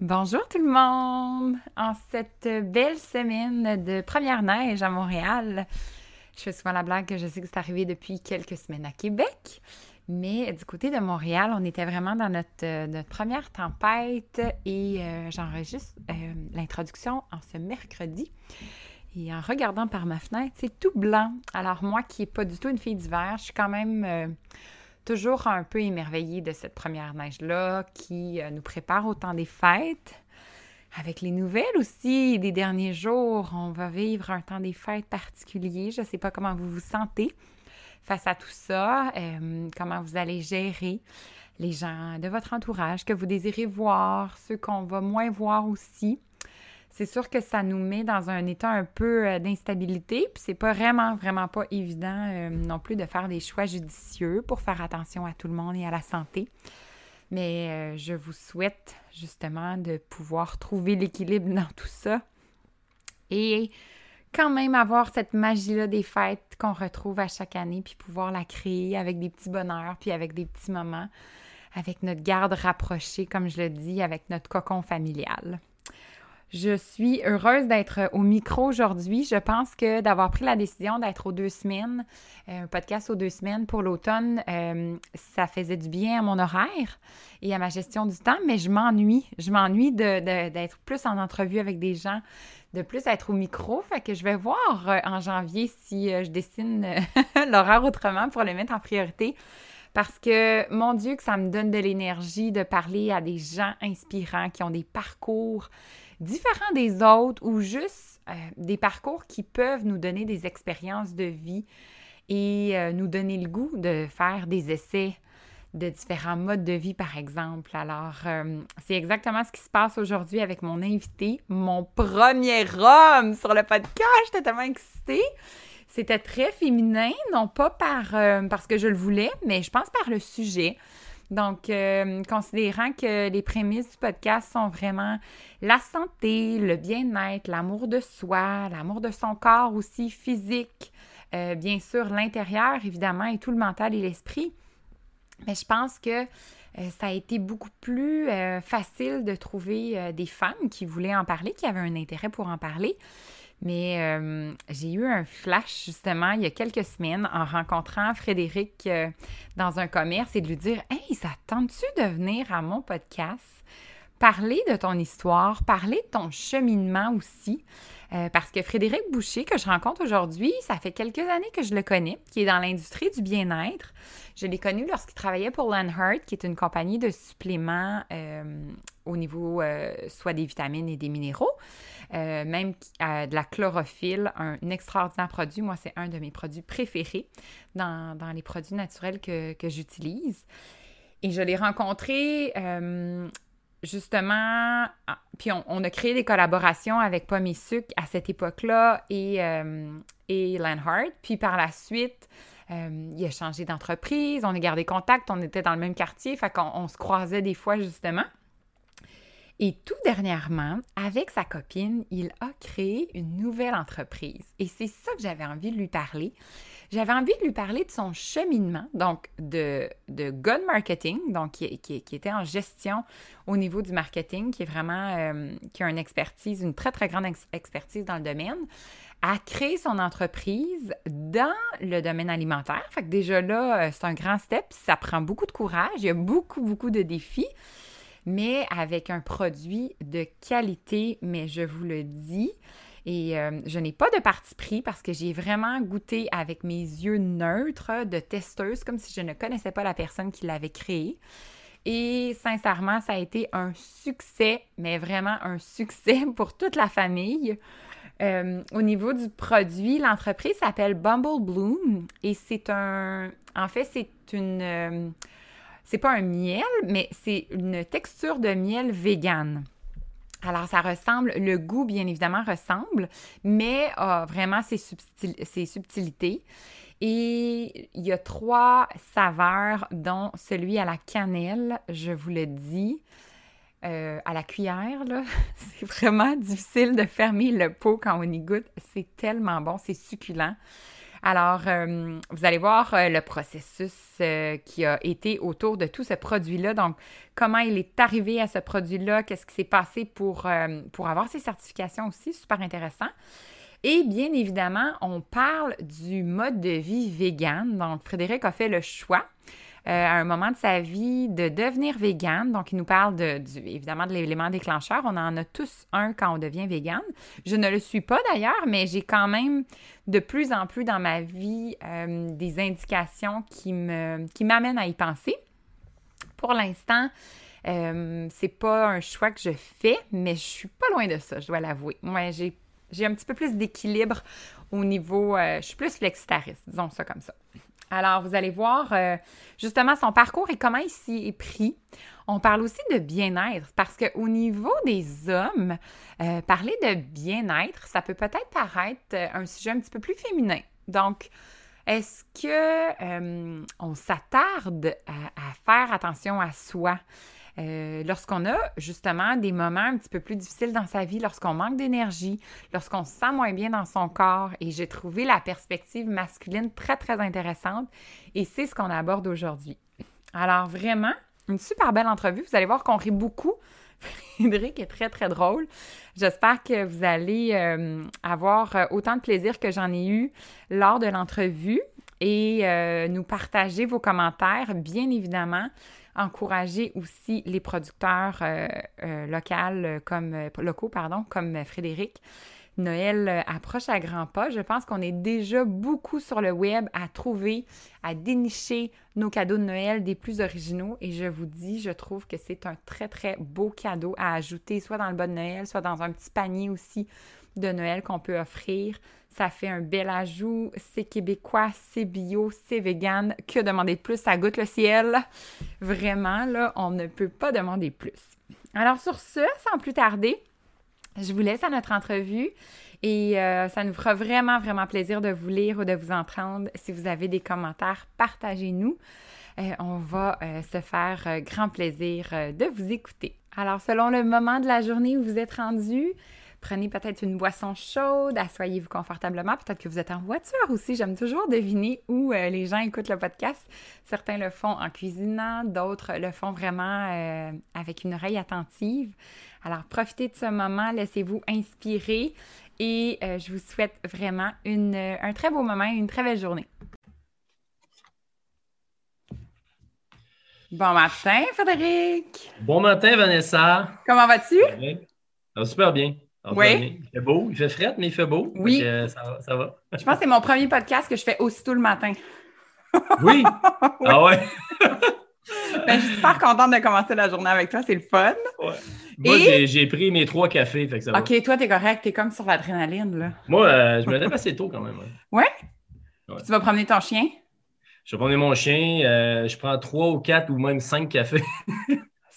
Bonjour tout le monde! En cette belle semaine de première neige à Montréal, je fais souvent la blague que je sais que c'est arrivé depuis quelques semaines à Québec, mais du côté de Montréal, on était vraiment dans notre, notre première tempête et euh, j'enregistre euh, l'introduction en ce mercredi. Et en regardant par ma fenêtre, c'est tout blanc. Alors moi qui n'ai pas du tout une fille d'hiver, je suis quand même... Euh, toujours un peu émerveillée de cette première neige-là qui euh, nous prépare au temps des fêtes. Avec les nouvelles aussi des derniers jours, on va vivre un temps des fêtes particulier. Je ne sais pas comment vous vous sentez face à tout ça, euh, comment vous allez gérer les gens de votre entourage que vous désirez voir, ceux qu'on va moins voir aussi c'est sûr que ça nous met dans un état un peu euh, d'instabilité, puis c'est pas vraiment, vraiment pas évident euh, non plus de faire des choix judicieux pour faire attention à tout le monde et à la santé. Mais euh, je vous souhaite justement de pouvoir trouver l'équilibre dans tout ça et quand même avoir cette magie-là des fêtes qu'on retrouve à chaque année, puis pouvoir la créer avec des petits bonheurs, puis avec des petits moments, avec notre garde rapprochée, comme je le dis, avec notre cocon familial. Je suis heureuse d'être au micro aujourd'hui. Je pense que d'avoir pris la décision d'être aux deux semaines, euh, un podcast aux deux semaines pour l'automne, euh, ça faisait du bien à mon horaire et à ma gestion du temps, mais je m'ennuie. Je m'ennuie d'être plus en entrevue avec des gens, de plus être au micro. Fait que je vais voir euh, en janvier si je dessine l'horaire autrement pour le mettre en priorité. Parce que, mon Dieu, que ça me donne de l'énergie de parler à des gens inspirants qui ont des parcours différents des autres ou juste euh, des parcours qui peuvent nous donner des expériences de vie et euh, nous donner le goût de faire des essais de différents modes de vie, par exemple. Alors, euh, c'est exactement ce qui se passe aujourd'hui avec mon invité, mon premier homme sur le podcast. J'étais tellement excitée. C'était très féminin, non pas par, parce que je le voulais, mais je pense par le sujet. Donc, euh, considérant que les prémices du podcast sont vraiment la santé, le bien-être, l'amour de soi, l'amour de son corps aussi physique, euh, bien sûr l'intérieur évidemment et tout le mental et l'esprit. Mais je pense que euh, ça a été beaucoup plus facile de trouver des femmes qui voulaient en parler, qui avaient un intérêt pour en parler. Mais euh, j'ai eu un flash justement il y a quelques semaines en rencontrant Frédéric euh, dans un commerce et de lui dire Hey, ça tente-tu de venir à mon podcast? Parler de ton histoire, parler de ton cheminement aussi. Euh, parce que Frédéric Boucher, que je rencontre aujourd'hui, ça fait quelques années que je le connais, qui est dans l'industrie du bien-être. Je l'ai connu lorsqu'il travaillait pour Lanhart, qui est une compagnie de suppléments au niveau soit des vitamines et des minéraux. Euh, même euh, de la chlorophylle, un extraordinaire produit. Moi, c'est un de mes produits préférés dans, les produits naturels que, j'utilise. Et je l'ai rencontré euh, justement, ah, puis on, a créé des collaborations avec Pomme Sucre à cette époque-là et, et Lanhart. Puis par la suite, il a changé d'entreprise, on a gardé contact, on était dans le même quartier, fait qu'on on se croisait des fois justement. Et tout dernièrement, avec sa copine, il a créé une nouvelle entreprise. Et c'est ça que j'avais envie de lui parler. J'avais envie de lui parler de son cheminement, donc de, de Gun Marketing, donc qui, était en gestion au niveau du marketing, qui est vraiment, euh, qui a une expertise, une très, très grande expertise dans le domaine, à créer son entreprise dans le domaine alimentaire. Fait que déjà là, euh, c'est un grand step, ça prend beaucoup de courage, il y a beaucoup, beaucoup de défis mais avec un produit de qualité, mais je vous le dis. Et euh, je n'ai pas de parti pris parce que j'ai vraiment goûté avec mes yeux neutres de testeuse, comme si je ne connaissais pas la personne qui l'avait créé. Et sincèrement, ça a été un succès, mais vraiment un succès pour toute la famille. Euh, au niveau du produit, l'entreprise s'appelle Bumble Bloom et c'est un. En fait, c'est une. Euh, c'est pas un miel, mais c'est une texture de miel vegan. Alors, ça ressemble, le goût, bien évidemment, ressemble, mais a vraiment ses, ses subtilités. Et il y a trois saveurs, dont celui à la cannelle, je vous le dis. Euh, à la cuillère, c'est vraiment difficile de fermer le pot quand on y goûte. C'est tellement bon, c'est succulent. Alors, euh, vous allez voir euh, le processus qui a été autour de tout ce produit-là. Donc, comment il est arrivé à ce produit-là, qu'est-ce qui s'est passé pour, pour avoir ces certifications aussi, super intéressant. Et bien évidemment, on parle du mode de vie vegan. Donc, Frédéric a fait le choix euh, à un moment de sa vie de devenir vegan. Donc, il nous parle de, évidemment de l'élément déclencheur. On en a tous un quand on devient vegan. Je ne le suis pas d'ailleurs, mais j'ai quand même de plus en plus dans ma vie euh, des indications qui m'amènent à y penser. Pour l'instant, euh, c'est pas un choix que je fais, mais je suis pas loin de ça, je dois l'avouer. Moi, j'ai un petit peu plus d'équilibre au niveau. Je suis plus flexitariste, disons ça comme ça. Alors, vous allez voir euh, justement son parcours et comment il s'y est pris. On parle aussi de bien-être parce qu'au niveau des hommes, euh, parler de bien-être, ça peut peut-être paraître un sujet un petit peu plus féminin. Donc, est-ce que on s'attarde à, faire attention à soi? Euh, lorsqu'on a justement des moments un petit peu plus difficiles dans sa vie, lorsqu'on manque d'énergie, lorsqu'on se sent moins bien dans son corps. Et j'ai trouvé la perspective masculine très, très intéressante. Et c'est ce qu'on aborde aujourd'hui. Alors vraiment, une super belle entrevue. Vous allez voir qu'on rit beaucoup. Frédéric est très, très drôle. J'espère que vous allez euh, avoir euh, autant de plaisir que j'en ai eu lors de l'entrevue et nous partager vos commentaires, bien évidemment encourager aussi les producteurs euh, euh, locaux, euh, comme, locaux pardon, comme Frédéric. Noël approche à grands pas. Je pense qu'on est déjà beaucoup sur le web à trouver, à dénicher nos cadeaux de Noël des plus originaux. Et je vous dis, je trouve que c'est un très, très beau cadeau à ajouter, soit dans le bon de Noël, soit dans un petit panier aussi de Noël qu'on peut offrir. Ça fait un bel ajout. C'est québécois, c'est bio, c'est vegan. Que demander de plus? Ça goûte le ciel. Vraiment, là, on ne peut pas demander plus. Alors, sur ce, sans plus tarder, je vous laisse à notre entrevue et euh, ça nous fera vraiment, vraiment plaisir de vous lire ou de vous entendre. Si vous avez des commentaires, partagez-nous. Euh, on va euh, se faire grand plaisir de vous écouter. Alors, selon le moment de la journée où vous êtes rendu, Prenez peut-être une boisson chaude, asseyez-vous confortablement. Peut-être que vous êtes en voiture aussi. J'aime toujours deviner où euh, les gens écoutent le podcast. Certains le font en cuisinant, d'autres le font vraiment euh, avec une oreille attentive. Alors, profitez de ce moment, laissez-vous inspirer et euh, je vous souhaite vraiment un très beau moment et une très belle journée. Bon matin, Frédéric. Bon matin, Vanessa. Comment vas-tu? Ça va super bien. Oui. Il fait beau, il fait fret, mais il fait beau. Oui. ça, va. Je pense que c'est mon premier podcast que je fais aussitôt le matin. oui? Ah ouais? ben, je suis super contente de commencer la journée avec toi, c'est le fun. Ouais. Moi, j'ai pris mes trois cafés, fait que ça OK, toi, t'es correct, t'es comme sur l'adrénaline, là. Moi, euh, je me lève assez tôt quand même. Ouais? ouais? Tu vas promener ton chien? Je vais promener mon chien, euh, je prends trois ou quatre ou même cinq cafés.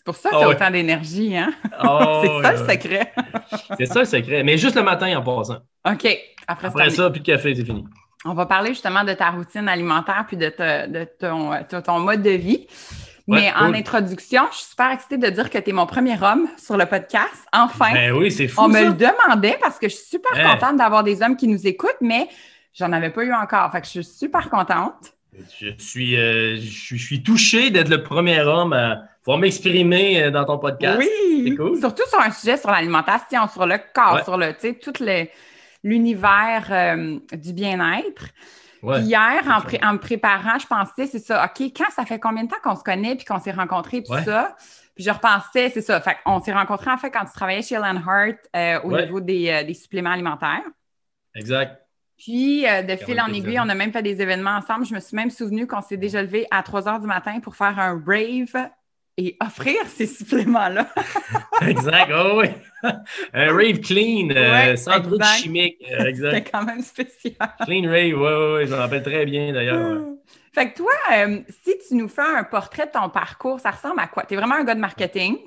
C'est pour ça que tu as ah autant d'énergie, hein? Ah c'est ça le secret. c'est ça le secret. Mais juste le matin en passant. OK. Après, Après ça, plus de café, c'est fini. On va parler justement de ta routine alimentaire puis de, de ton, mode de vie. Mais en introduction, je suis super excitée de dire que tu es mon premier homme sur le podcast. Enfin. Ben oui, c'est fou. On me le demandait parce que je suis super contente d'avoir des hommes qui nous écoutent, mais j'en avais pas eu encore. Fait que je suis super contente. Je suis, euh, je, suis touché d'être le premier homme à pouvoir m'exprimer euh, dans ton podcast. Oui, c'est cool. surtout sur un sujet sur l'alimentation, sur le corps, sur le, tout l'univers euh, du bien-être. Hier, en, me préparant, je pensais, c'est ça, OK, quand ça fait combien de temps qu'on se connaît puis qu'on s'est rencontrés, tout ça? Puis je repensais, c'est ça. Fait on s'est rencontrés en fait quand tu travaillais chez Landhart euh, au Ouais. niveau des, euh, des suppléments alimentaires. Exact. Puis, euh, de fil en aiguille, on a même fait des événements ensemble. Je me suis même souvenu qu'on s'est déjà levé à 3 heures du matin pour faire un rave et offrir ces suppléments-là. Exact. Oh, oui. Un rave clean, euh, Ouais, sans truc exact. chimique. euh, C'était exact. quand même spécial. Clean rave, oui, oui, oui. Je me rappelle très bien d'ailleurs. ouais. Fait que toi, euh, si tu nous fais un portrait de ton parcours, ça ressemble à quoi? Tu es vraiment un gars de marketing?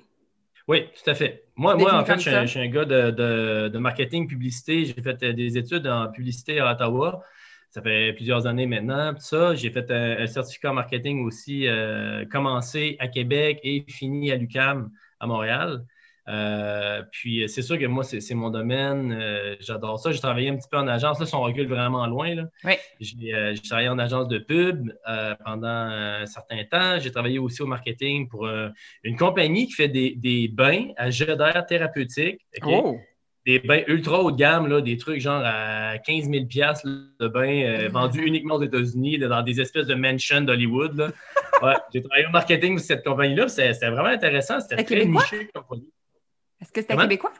Oui, tout à fait. Moi, moi en fait, je suis, un, je suis un gars de, de- de marketing, publicité. J'ai fait euh, des études en publicité à Ottawa. Ça fait plusieurs années maintenant. Ça, j'ai fait un, un certificat en marketing aussi, euh, commencé à Québec et fini à l'UCAM à Montréal. Euh, puis c'est sûr que moi, c'est mon domaine. Euh, J'adore ça. J'ai travaillé un petit peu en agence. Là, si on recule vraiment loin, là. Oui. J'ai euh, travaillé en agence de pub euh, pendant un certain temps. J'ai travaillé aussi au marketing pour euh, une compagnie qui fait des, des bains à jet d'air thérapeutique. Oh! Des bains ultra haut de gamme, là, des trucs genre à 15 000 piastres, là, de bains euh, vendus uniquement aux États-Unis, dans des espèces de mansions d'Hollywood. là. Ouais, j'ai travaillé au marketing de cette compagnie-là. C'était vraiment intéressant. C'était très niché comme produit. Est-ce que c'était québécois?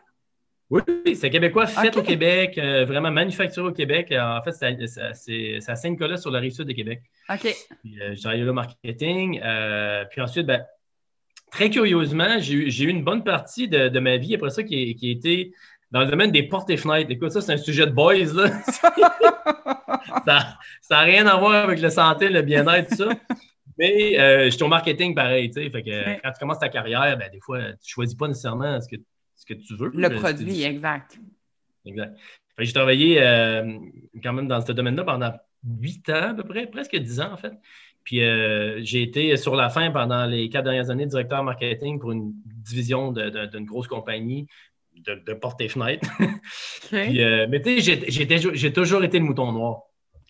Oui, oui, c'est québécois, fait au Québec, euh, vraiment manufacturé au Québec. Euh, En fait, c'est à Saint-Nicolas sur la rive sud de Québec. OK. Puis, euh, j'ai au marketing. Euh, puis ensuite, ben, très curieusement, j'ai eu, une bonne partie de, de ma vie après ça qui, qui a été dans le domaine des portes et fenêtres. Écoute, ça, c'est un sujet de boys, là. ça n'a rien à voir avec la santé, le bien-être, tout ça. Mais euh, j'étais au marketing pareil, tu sais. Fait que Ouais. quand tu commences ta carrière, ben, des fois, tu ne choisis pas nécessairement ce que, ce que tu veux. Le produit, exact. Exact. J'ai travaillé euh, quand même dans ce domaine-là pendant huit ans à peu près, presque dix ans en fait. Puis euh, j'ai été sur la fin pendant les quatre dernières années directeur marketing pour une division d'une grosse compagnie de, de portes et fenêtres. Puis, euh, mais tu sais, j'ai- toujours- j'ai toujours été le mouton noir.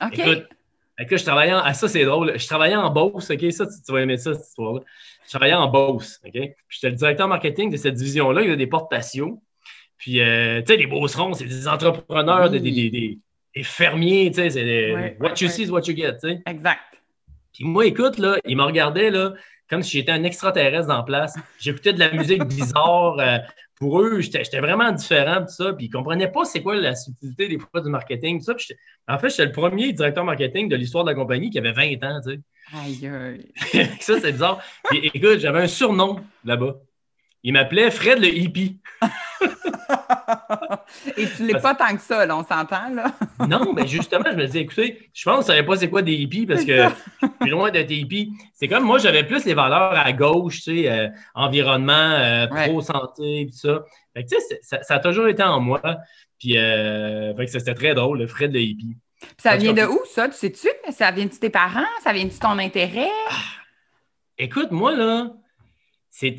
OK. Écoute, fait que je travaillais en... ah, ça, c'est drôle. Je travaillais en Beauce, OK? Ça, tu, tu vas aimer ça, cette histoire-là. Je travaillais en Beauce, OK? J'étais le directeur marketing de cette division-là. Il y a des portes patio. Puis, euh, tu sais, les Beaucerons, c'est des entrepreneurs, des, des, des- des- des fermiers, tu sais. C'est des- Ouais, what ouais, you ouais. see is what you get, tu sais. Exact. Puis moi, écoute, là, il me regardait, là, comme si j'étais un extraterrestre dans la place. J'écoutais de la musique bizarre. euh, pour eux, j'étais vraiment différent de ça. Puis ils ne comprenaient pas c'est quoi la subtilité des fois du marketing. tout ça. Puis en fait, j'étais le premier directeur marketing de l'histoire de la compagnie qui avait 20 ans, tu sais. Aïe, aïe. ça, c'est bizarre. Puis écoute, j'avais un surnom là-bas. Il m'appelait Fred le hippie. Et tu l'es pas tant que ça, là, on s'entend, là. Non, mais justement, je me disais, écoutez, je pense que je ne savais pas c'est quoi des hippies parce que je suis loin d'être hippie. C'est comme moi, j'avais plus les valeurs à gauche, tu sais, euh, environnement, euh, pro-santé, tout ça. Fait que, tu sais, ça, ça a toujours été en moi. Puis, euh, fait que c'était très drôle, le Fred le hippie. Puis ça vient de où, ça? Tu sais-tu? Ça vient de tes parents? Ça vient de ton intérêt? Écoute, moi, là, c'est-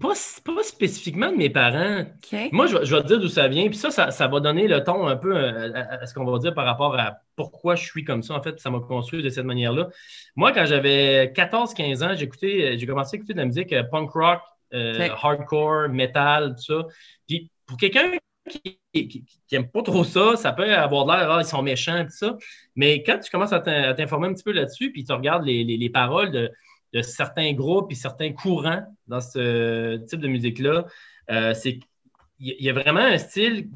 pas, pas spécifiquement de mes parents. Moi, je, vais- je vais te dire d'où ça vient. Puis ça, ça, ça va donner le ton un peu euh, à, à ce qu'on va dire par rapport à pourquoi je suis comme ça. En fait, ça m'a construit de cette manière-là. Moi, quand j'avais 14-15 ans, j'écoutais, j'ai commencé à écouter de la musique euh, punk rock, euh, hardcore, metal, tout ça. Puis pour quelqu'un qui, qui, qui- qui aime pas trop ça, ça peut avoir l'air, ah, ils sont méchants, tout ça. Mais quand tu commences à t'informer un petit peu là-dessus, puis tu regardes les, les- les paroles de, de certains groupes et certains courants dans ce type de musique-là, euh, c'est il y a vraiment un style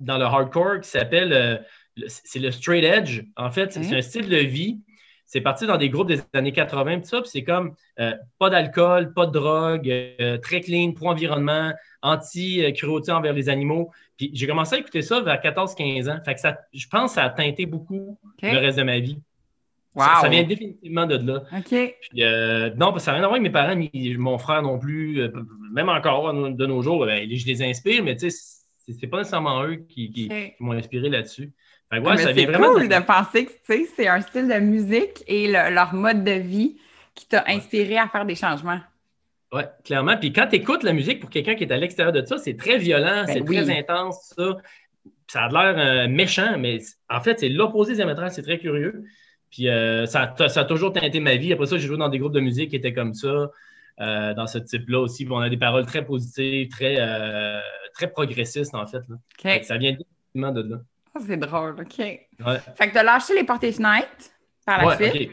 dans le hardcore qui s'appelle euh, le- c'est le straight edge. En fait, c'est Ok. c'est un style de vie. C'est parti dans des groupes des années 80, tout ça, puis c'est comme euh, pas d'alcool, pas de drogue, euh, très clean, pro-environnement, anti-cruauté envers les animaux. Puis j'ai commencé à écouter ça vers 14-15 ans. Fait que ça, je pense que ça a teinté beaucoup le reste de ma vie. Wow. Ça, ça vient définitivement de là. OK. Puis, euh, non, ça n'a rien à voir avec mes parents, ni mon frère non plus. euh, même encore de nos jours, ben, je les inspire, mais tu sais, c'est pas nécessairement eux qui, qui- OK. qui m'ont inspiré là-dessus. Fait que, Ah, ouais, ça c'est cool de- penser que c'est un style de musique et le- leur mode de vie qui t'a inspiré à faire des changements. Ouais, clairement. Puis quand tu écoutes la musique pour quelqu'un qui est à l'extérieur de ça, c'est très violent, Ben c'est oui. très intense, ça. Ça a l'air euh, méchant, mais en fait, c'est l'opposé diamétral, c'est très curieux. Puis euh, ça, a- ça a toujours teinté ma vie. Après ça, j'ai joué dans des groupes de musique qui étaient comme ça, euh, dans ce type-là aussi. On a des paroles très positives, très, euh, très progressistes, en fait. là. Ça vient définitivement de là. Ah, c'est drôle. OK. Ouais. Fait que t'as lâché les portes et fenêtres par la Ouais, suite?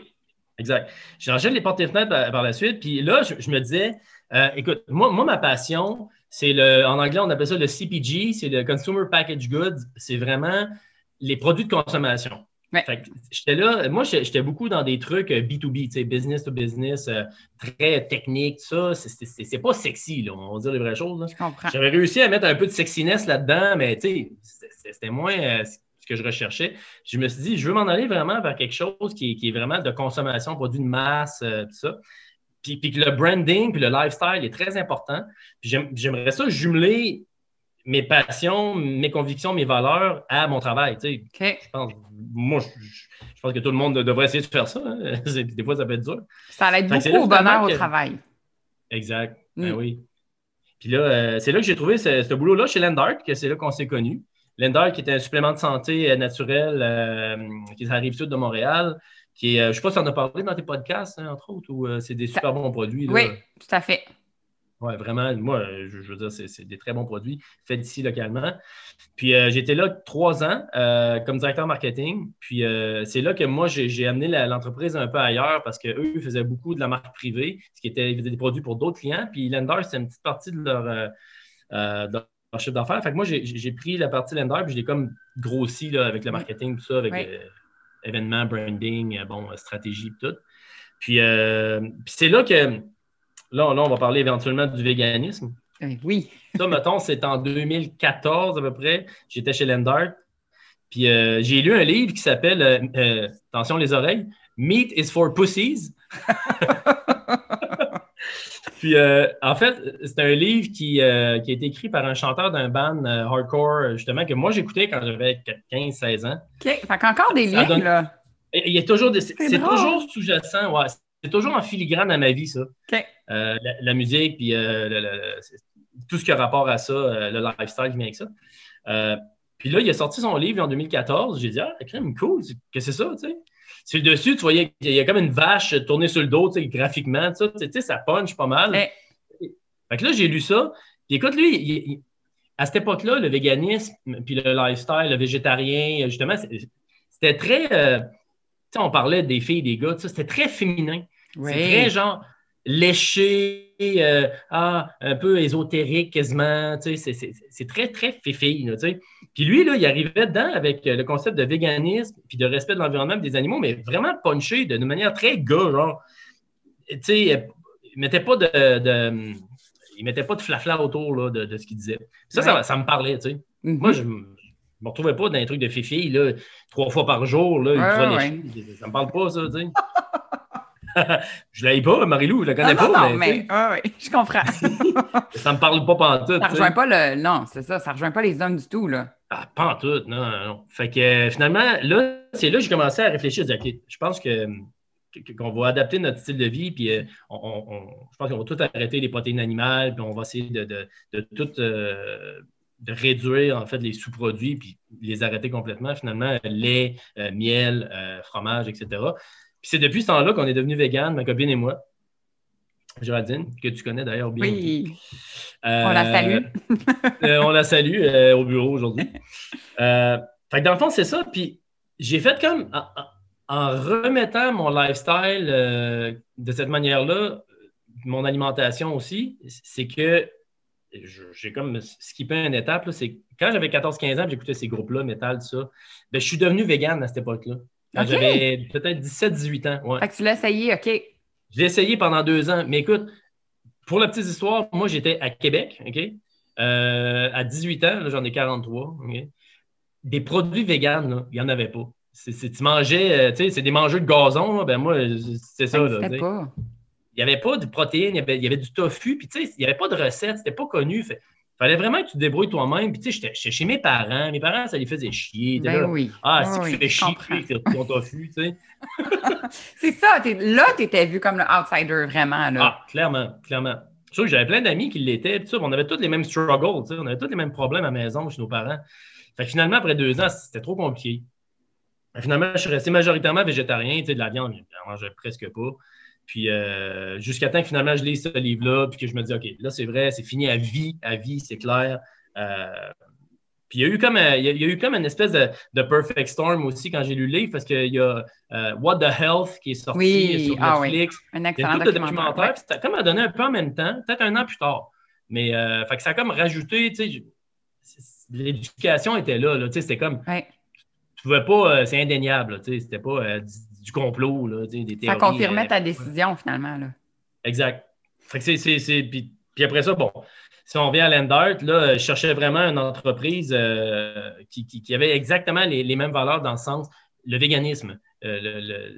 Exact. J'ai rangé les portes et fenêtres par, la suite. Puis là, je, me disais, écoute, moi, moi, ma passion, c'est le, en anglais, on appelle ça le CPG, c'est le Consumer Package Goods. C'est vraiment les produits de consommation. J'étais là, moi, j'étais beaucoup dans des trucs B2B, euh, business to business, euh, très technique, ça. C'est pas sexy, là, on va dire les vraies choses. J'avais réussi à mettre un peu de sexiness là-dedans, mais c'était moins euh, ce que je recherchais. Je me suis dit, je veux m'en aller vraiment vers quelque chose qui est, vraiment de consommation, produit de masse, tout ça. Puis, puis, que le branding, puis le lifestyle est très important. J'aimerais ça jumeler mes passions, mes convictions, mes valeurs à mon travail. Tu sais. Je pense, moi, je, pense que tout le monde devrait essayer de faire ça. Hein. Des fois, ça peut être dur. Ça aide beaucoup au bonheur au travail. Exact. Ben mm. oui. Puis là, euh, c'est là que j'ai trouvé ce, boulot-là chez Landart, que c'est là qu'on s'est connus. Landart, qui est un supplément de santé euh, naturel euh, qui est à la rive sud de Montréal, qui est, je ne sais pas si on a parlé dans tes podcasts, hein, entre autres, ou c'est des super bons produits. Oui, tout à fait. Oui, vraiment, moi, je, veux dire, c'est des très bons produits faits d'ici localement. Puis euh, j'étais là trois ans euh, comme directeur marketing. Puis euh, c'est là que moi, j'ai amené l'entreprise un peu ailleurs parce qu'eux faisaient beaucoup de la marque privée, ce qui était des produits pour d'autres clients. Puis Lender, c'est une petite partie de leur, de leur chiffre d'affaires. Fait que moi, j'ai pris la partie Lender puis je l'ai comme grossi là, avec le marketing, tout ça, avec événements, branding, bon, stratégie, tout. Puis, puis c'est là que Là, on va parler éventuellement du véganisme. Eh oui. ça, mettons, c'est en 2014 à peu près. J'étais chez Lendart. Puis euh, j'ai lu un livre qui s'appelle, euh, euh, attention les oreilles, Meat is for Pussies. Puis en fait, c'est un livre qui, qui, a été écrit par un chanteur d'un band hardcore, justement, que moi j'écoutais quand j'avais 15-16 ans. OK. Fait qu'encore des livres, là. Il y a toujours des... C'est toujours sous-jacent, ouais. C'est toujours en filigrane à ma vie, ça. Euh, la, musique, puis euh, tout ce qui a rapport à ça, euh, le lifestyle qui vient avec ça. puis là, il a sorti son livre en 2014. J'ai dit, ah, crème cool, que c'est ça, tu sais? Sur le dessus, tu voyais qu'il y a comme une vache tournée sur le dos, tu sais, graphiquement, tu sais, ça punch pas mal. Fait que là, j'ai lu ça. Puis écoute, lui, à cette époque-là, le véganisme, puis le lifestyle, le végétarien, justement, c'était très. tu sais, on parlait des filles, des gars, c'était très féminin. C'est très genre léché, euh, ah, un peu ésotérique quasiment. C'est très, très fifille. Puis lui, là, il arrivait dedans avec le concept de véganisme puis de respect de l'environnement des animaux, mais vraiment punché de manière très gars, genre. Tu sais, il mettait pas de, il mettait pas de flafla autour de, ce qu'il disait. Ça, ça, me parlait, tu sais. Mm-hmm. Moi, je ne me retrouvais pas dans un truc de fifi, là, trois fois par jour, là, ouais, ça me parle pas, ça, tu sais. je l'ai pas, Marilou, je la connais pas. Non, mais, oui, je comprends. ça me parle pas pantoute. Ça rejoint pas le. Non, c'est ça, ça rejoint pas les hommes du tout, là. Ah, pantoute, non, non, non. Fait que euh, finalement, là, c'est là que j'ai commencé à réfléchir. Je pense que qu'on va adapter notre style de vie, puis euh, on, je pense qu'on va tout arrêter les protéines animales, puis on va essayer de, de, de tout euh, de réduire en fait les sous-produits, puis les arrêter complètement. Finalement, lait, miel, fromage, etc c'est depuis ce temps-là qu'on est devenu vegan, ma copine et moi. Géraldine, que tu connais d'ailleurs bien. Oui. on la salue. Euh, on la salue euh, au bureau aujourd'hui. Euh, fait que dans le fond, c'est ça. Puis j'ai fait comme en, remettant mon lifestyle de cette manière-là, mon alimentation aussi, c'est que j'ai comme skippé une étape. C'est quand j'avais 14-15 ans, j'écoutais ces groupes-là, métal, tout ça. Ben, je suis devenu vegan à cette époque-là. J'avais peut-être 17-18 ans. Ouais. Fait que tu l'as essayé, OK. J'ai essayé pendant deux ans. Mais écoute, pour la petite histoire, moi, j'étais à Québec, OK? Euh, à 18 ans, j'en ai 43. Des produits véganes, il n'y en avait pas. C'est, tu mangeais, euh, tu sais, c'est des mangeurs de gazon, ben moi, c'est ça. Là, pas. Il n'y avait pas de protéines, il y avait, il y avait du tofu, puis tu sais, il n'y avait pas de recette, c'était pas connu. Fait, fallait vraiment que tu te débrouilles toi-même. Puis, tu sais, j'étais chez mes parents. Mes parents, ça les faisait chier. Ben oui. Ah, si tu fais chier, tu ton tofu, tu sais. c'est ça. là, tu étais vu comme le outsider, vraiment. Là. Ah, clairement, clairement. Je trouve que j'avais plein d'amis qui l'étaient. On avait tous les mêmes struggles, tu sais. On avait tous les mêmes problèmes à la maison chez nos parents. Fait que finalement, après deux ans, c'était trop compliqué. Finalement, je suis resté majoritairement végétarien. Tu sais, de la viande, je mangeais presque pas. Puis euh, jusqu'à temps que finalement je lis ce livre-là, puis que je me dis, OK, là c'est vrai, c'est fini à vie, à vie, c'est clair. Euh, Puis il y a eu comme, il y a, eu comme une espèce de, perfect storm aussi quand j'ai lu le livre, parce qu'il y a What the Health qui est sorti sur ah Netflix. Un excellent il y a tout documentaire. documentaire ouais. Ça a comme donné un peu en même temps, peut-être un an plus tard. Mais fait que ça a comme rajouté, tu sais, l'éducation était là, là tu sais, c'était comme. Tu pouvais pas, c'est indéniable, tu sais, c'était pas du, complot, là, des théories. Ça confirmait ta décision finalement, là. Exact. Fait que c'est. Puis, puis après ça, bon, si on vient à Lendart, là, je cherchais vraiment une entreprise euh, qui, avait exactement les, mêmes valeurs dans le sens, le véganisme. Euh,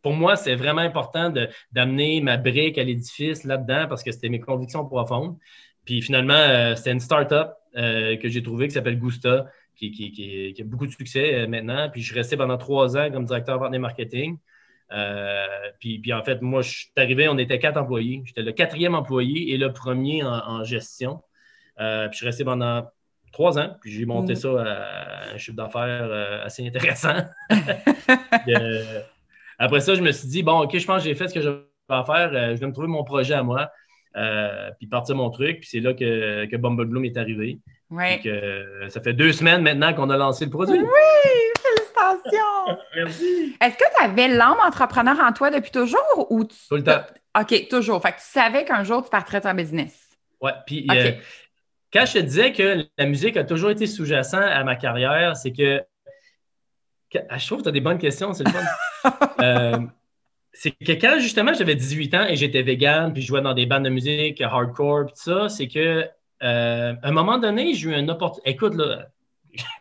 pour moi, c'est vraiment important d'amener ma brique à l'édifice là-dedans parce que c'était mes convictions profondes. Puis finalement, euh, c'était une start-up que j'ai trouvée qui s'appelle Gusta, qui, a beaucoup de succès maintenant. Puis je suis resté pendant trois ans comme directeur vente marketing. Euh, puis, en fait, moi, je suis arrivé, on était quatre employés. J'étais le quatrième employé et le premier en, gestion. Euh, puis je suis resté pendant trois ans, puis j'ai monté mm. ça à un chiffre d'affaires euh, assez intéressant. après ça, je me suis dit, bon, OK, je pense que j'ai fait ce que je vais faire. je vais me trouver mon projet à moi, puis partir mon truc. Puis c'est là que, que Bumble Bloom est arrivé. Oui. ça fait deux semaines maintenant qu'on a lancé le produit. Oui! Est-ce que tu avais l'âme entrepreneur en toi depuis toujours ou tu... Tout le temps. OK, toujours. Fait que tu savais qu'un jour, tu partirais ton business. Ouais, puis euh, quand je te disais que la musique a toujours été sous-jacent à ma carrière, c'est que, ah, je trouve que tu as des bonnes questions, c'est le fun. C'est que quand justement j'avais 18 ans et j'étais vegan, puis je jouais dans des bandes de musique hardcore, tout ça, c'est que euh, à un moment donné, j'ai eu une opportunité. Écoute, là,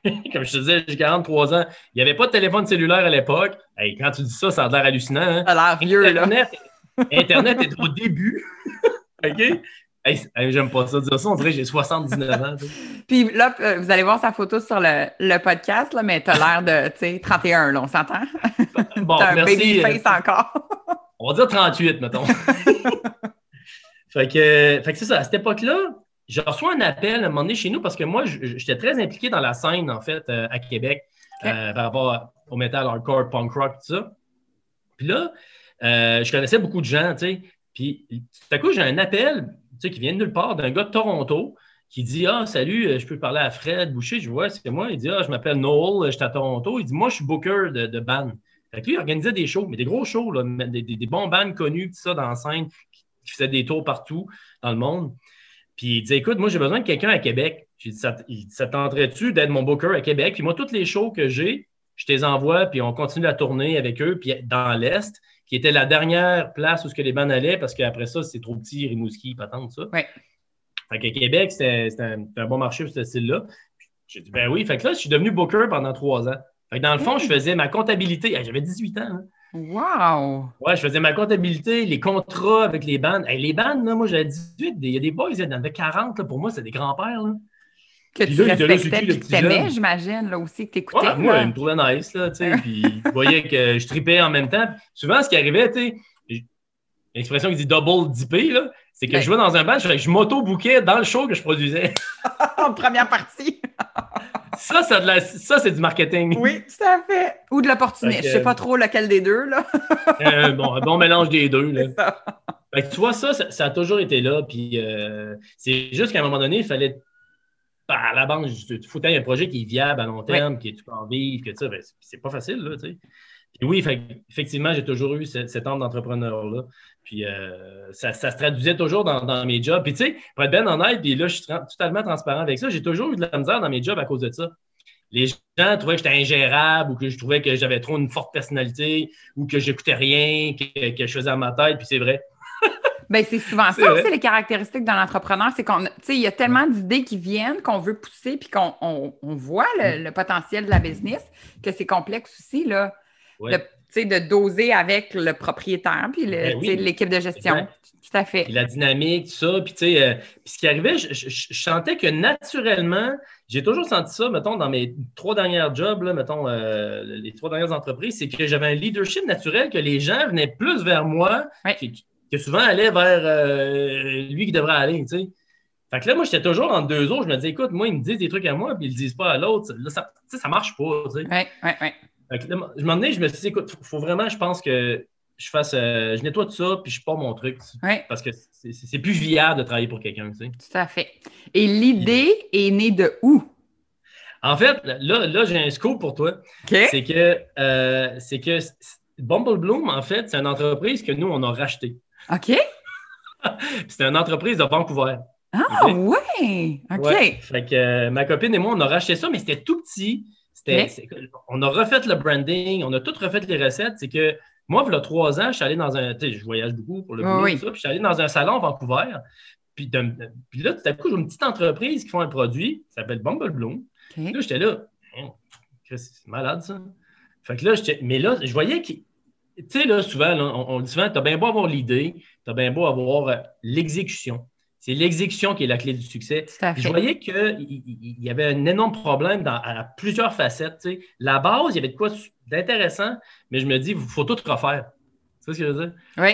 comme je te disais, j'ai 43 ans. Il n'y avait pas de téléphone cellulaire à l'époque. quand tu dis ça, ça a l'air hallucinant. Hein? Ça a l'air vieux, Internet, là. Internet est au début. OK? J'aime pas ça dire ça. On dirait que j'ai 79 ans. Puis là, euh, vous allez voir sa photo sur le, podcast, là, mais tu as l'air de, tu sais, 31, là, on s'entend? Bon, as un baby face euh, encore. on va dire 38, mettons. fait que, fait que c'est ça. À cette époque-là, je reçois un appel à un moment donné chez nous parce que moi, j'étais très impliqué dans la scène, en fait, euh, à Québec, euh, par rapport au metal hardcore, punk rock, tout ça. Puis là, euh, je connaissais beaucoup de gens, tu sais. Puis tout à coup, j'ai un appel, tu sais, qui vient de nulle part, d'un gars de Toronto qui dit Ah, salut, je peux parler à Fred Boucher. Je vois, c'est moi. Il dit Ah, je m'appelle Noel, j'étais à Toronto. Il dit Moi, je suis booker de, de lui, il organisait des shows, mais des gros shows, là, des, des, bons bands connus, tout ça, dans la qui, faisaient des tours partout dans le monde. Puis il dit Écoute, moi, j'ai besoin de quelqu'un à Québec. J'ai dit Ça, tenterait-tu d'être mon booker à Québec? Puis moi, toutes les shows que j'ai, je te les envoie, puis on continue la tournée avec eux, puis dans l'Est, qui était la dernière place où ce que les bandes allaient, parce qu'après ça, c'est trop petit, Rimouski, pas tant ça. Ouais. Fait qu'à Québec, c'était un, bon marché pour ce style-là. J'ai dit, ben oui. Fait que là, je suis devenu booker pendant trois ans. Fait que dans le fond, je faisais ma comptabilité. J'avais 18 ans. Hein. Wow! Ouais, je faisais ma comptabilité, les contrats avec les bandes. les bandes, là, moi, j'avais 18. Il y a des boys, il y en avait 40. pour moi, c'est des grands-pères. Que tu respectais, que tu t'aimais, j'imagine, là aussi, que tu écoutais. Ouais, moi, il me trouvait nice, là, tu sais. puis, il voyait que je tripais en même temps. Souvent, ce qui arrivait, tu sais, l'expression qui dit double dipper, là, c'est que je jouais dans un band, je, je m'auto-bouquais dans le show que je produisais. en première partie. ça, ça, c'est du marketing. Oui, tout à fait. Ou de l'opportunisme. Je ne sais pas trop lequel des deux. Là. Euh, bon, un bon mélange des deux. Là. tu vois, ça, ça, a toujours été là. Puis euh, c'est juste qu'à un moment donné, il fallait. À la banque, il faut un projet qui est viable à long terme, qui est tout en vivre, que ça. Ben, c'est pas facile, là, tu sais. Puis oui, effectivement, j'ai toujours eu cet, cet d'entrepreneur-là. Puis euh, ça, se traduisait toujours dans, mes jobs. Puis tu sais, pour être bien honnête, puis là, je suis totalement transparent avec ça, j'ai toujours eu de la misère dans mes jobs à cause de ça. Les gens trouvaient que j'étais ingérable ou que je trouvais que j'avais trop une forte personnalité ou que j'écoutais rien, que, que, je faisais à ma tête, puis c'est vrai. Bien, c'est souvent ça aussi, les caractéristiques d'un entrepreneur. C'est qu'on, tu sais, il y a tellement d'idées qui viennent qu'on veut pousser puis qu'on on, voit le, le, potentiel de la business que c'est complexe aussi, là de doser avec le propriétaire puis ben l'équipe de gestion. Tout à fait. la dynamique, tout ça. Puis, euh, ce qui arrivait, je, sentais que naturellement, j'ai toujours senti ça, mettons, dans mes trois derniers jobs, mettons, euh, les trois dernières entreprises, c'est que j'avais un leadership naturel, que les gens venaient plus vers moi, que, souvent allaient vers euh, lui qui devrait aller, tu sais. Fait que là, moi, j'étais toujours entre deux autres. Je me disais, écoute, moi, ils me disent des trucs à moi, puis ils le disent pas à l'autre. Là, ça, ça marche pas, tu sais. Oui, oui, oui je m'en je me suis dit, écoute, il faut vraiment, je pense que je fasse, euh, je nettoie tout ça, puis je pars mon truc. Parce que c'est plus viable de travailler pour quelqu'un, tu sais. Tout à fait. Et l'idée est née de où? En fait, là, là j'ai un scoop pour toi. C'est que, euh, c'est que Bumble Bloom, en fait, c'est une entreprise que nous, on a rachetée. OK. C'est une entreprise de Vancouver. Ah, ouais. OK. Ouais. Fait que euh, ma copine et moi, on a racheté ça, mais c'était tout petit. C'était, on a refait le branding, on a tout refait les recettes. C'est que moi, il y a trois ans, je suis allé dans un. Tu sais, je voyage beaucoup pour le Oui, boulot, oui. ça, puis je suis allé dans un salon à Vancouver. Puis, de- puis là, tout à coup, j'ai une petite entreprise qui font un produit, ça s'appelle Bumble Bloom. OK. Là, j'étais là. Chris, C'est malade, ça. Fait que là. Mais là, je voyais qu'il. Tu sais, là, souvent, là, on, on dit souvent, t'as bien beau avoir l'idée, t'as bien beau avoir euh, l'exécution. C'est l'exécution qui est la clé du succès. Je voyais qu'il il y avait un énorme problème dans, à plusieurs facettes. tu. La base, il y avait de quoi d'intéressant, mais je me dis, il faut tout refaire. Tu sais ce que je veux dire? Oui.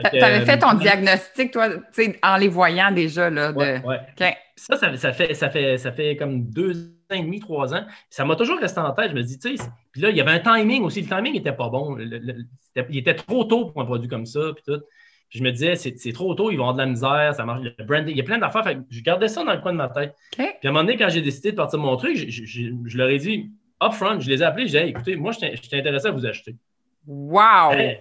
T'avais euh, fait ton diagnostic, toi, tu en les voyant déjà, là. De... Ouais. Ça, ça, ça fait, ça, fait, ça fait comme deux ans et demi, trois ans. Ça m'a toujours resté en tête. Je me dis, tu sais, puis là, il y avait un timing aussi. Le timing n'était pas bon. Le- le- c'était- il était trop tôt pour un produit comme ça, puis tout. Puis je me disais, c'est trop tôt, ils vont avoir de la misère, ça marche. Le branding, il y a plein d'affaires. Je gardais ça dans le coin de ma tête. Puis à un moment donné, quand j'ai décidé de partir de mon truc, je, je- je- je leur ai dit, upfront, je les ai appelés, je disais, Hey, écoutez, moi, je suis intéressé à vous acheter. Wow! Hey.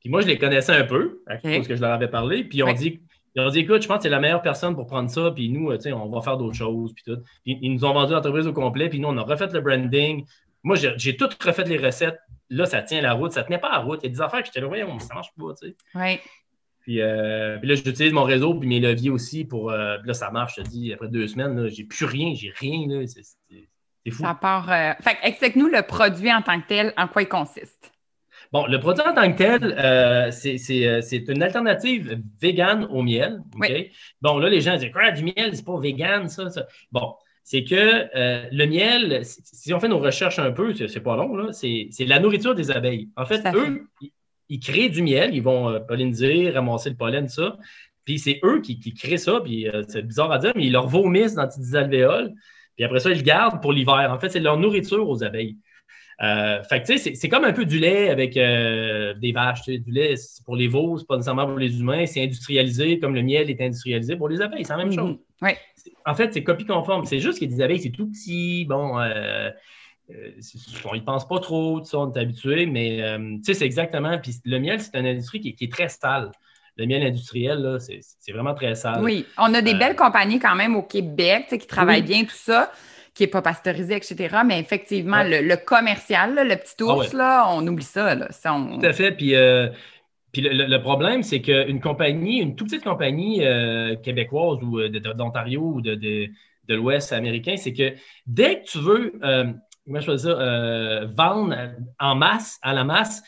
Puis moi, je les connaissais un peu, à cause que je leur avais parlé. Puis ils ont, dit, ils ont dit, écoute, je pense que c'est la meilleure personne pour prendre ça. Puis nous, euh, tu sais, on va faire d'autres choses. Puis tout. Puis ils nous ont vendu l'entreprise au complet. Puis nous, on a refait le branding. Moi, j'ai tout refait les recettes. Là, ça tient la route. Ça tenait pas la route. Il y a des affaires que j'étais là, voyons, ça marche pas, tu sais. Oui. Puis, euh, puis là, j'utilise mon réseau puis mes leviers aussi pour. euh, puis là, ça marche, je te dis, après deux semaines, j'ai plus rien, j'ai rien. là. C'est fou. Ça part. euh, Fait que explique-nous le produit en tant que tel, en quoi il consiste. Bon, le produit en tant que tel, euh, c'est- euh, c'est une alternative végane au miel. Oui. Bon, là, les gens disent Quoi, du miel, c'est pas vegan, ça, ça. Bon, c'est que euh, le miel, si- on fait nos recherches un peu, c'est pas long, là, c'est la nourriture des abeilles. En fait, eux, ils, ils créent du miel, ils vont euh, polliniser, ramasser le pollen, ça. Puis c'est eux qui, qui créent ça, puis c'est bizarre à dire, mais ils leur vomissent dans des alvéoles. Puis après ça, ils le gardent pour l'hiver. En fait, c'est leur nourriture aux abeilles. Euh, fait que tu sais, c'est- comme un peu du lait avec euh, des vaches. Du lait, c'est pour les veaux, c'est pas nécessairement pour les humains. C'est industrialisé comme le miel est industrialisé pour les abeilles. C'est la même chose. Mhm. Oui. C'est- En fait, c'est copie conforme. C'est juste a des abeilles, c'est tout petit. Bon, euh, euh, on y pense pas trop, on est habitué, mais tu sais, c'est exactement. Puis le miel, c'est une industrie qui, est- qui est très sale. Le miel industriel, là, c'est vraiment très sale. Oui. On a des Euh, belles compagnies quand même au Québec qui travaillent Oui. bien, tout ça, qui n'est pas pasteurisé, etc. Mais effectivement, Ouais. le, le commercial, là, le petit Ah ours, là, on oublie ça. Là. Ça, on- Tout à fait. Puis, euh, puis le, problème, c'est qu'une compagnie, une toute petite compagnie euh, québécoise ou euh, d'Ontario ou de, de, de l'Ouest américain, c'est que dès que tu veux, euh, comment je ça, euh, vendre en masse, à la masse,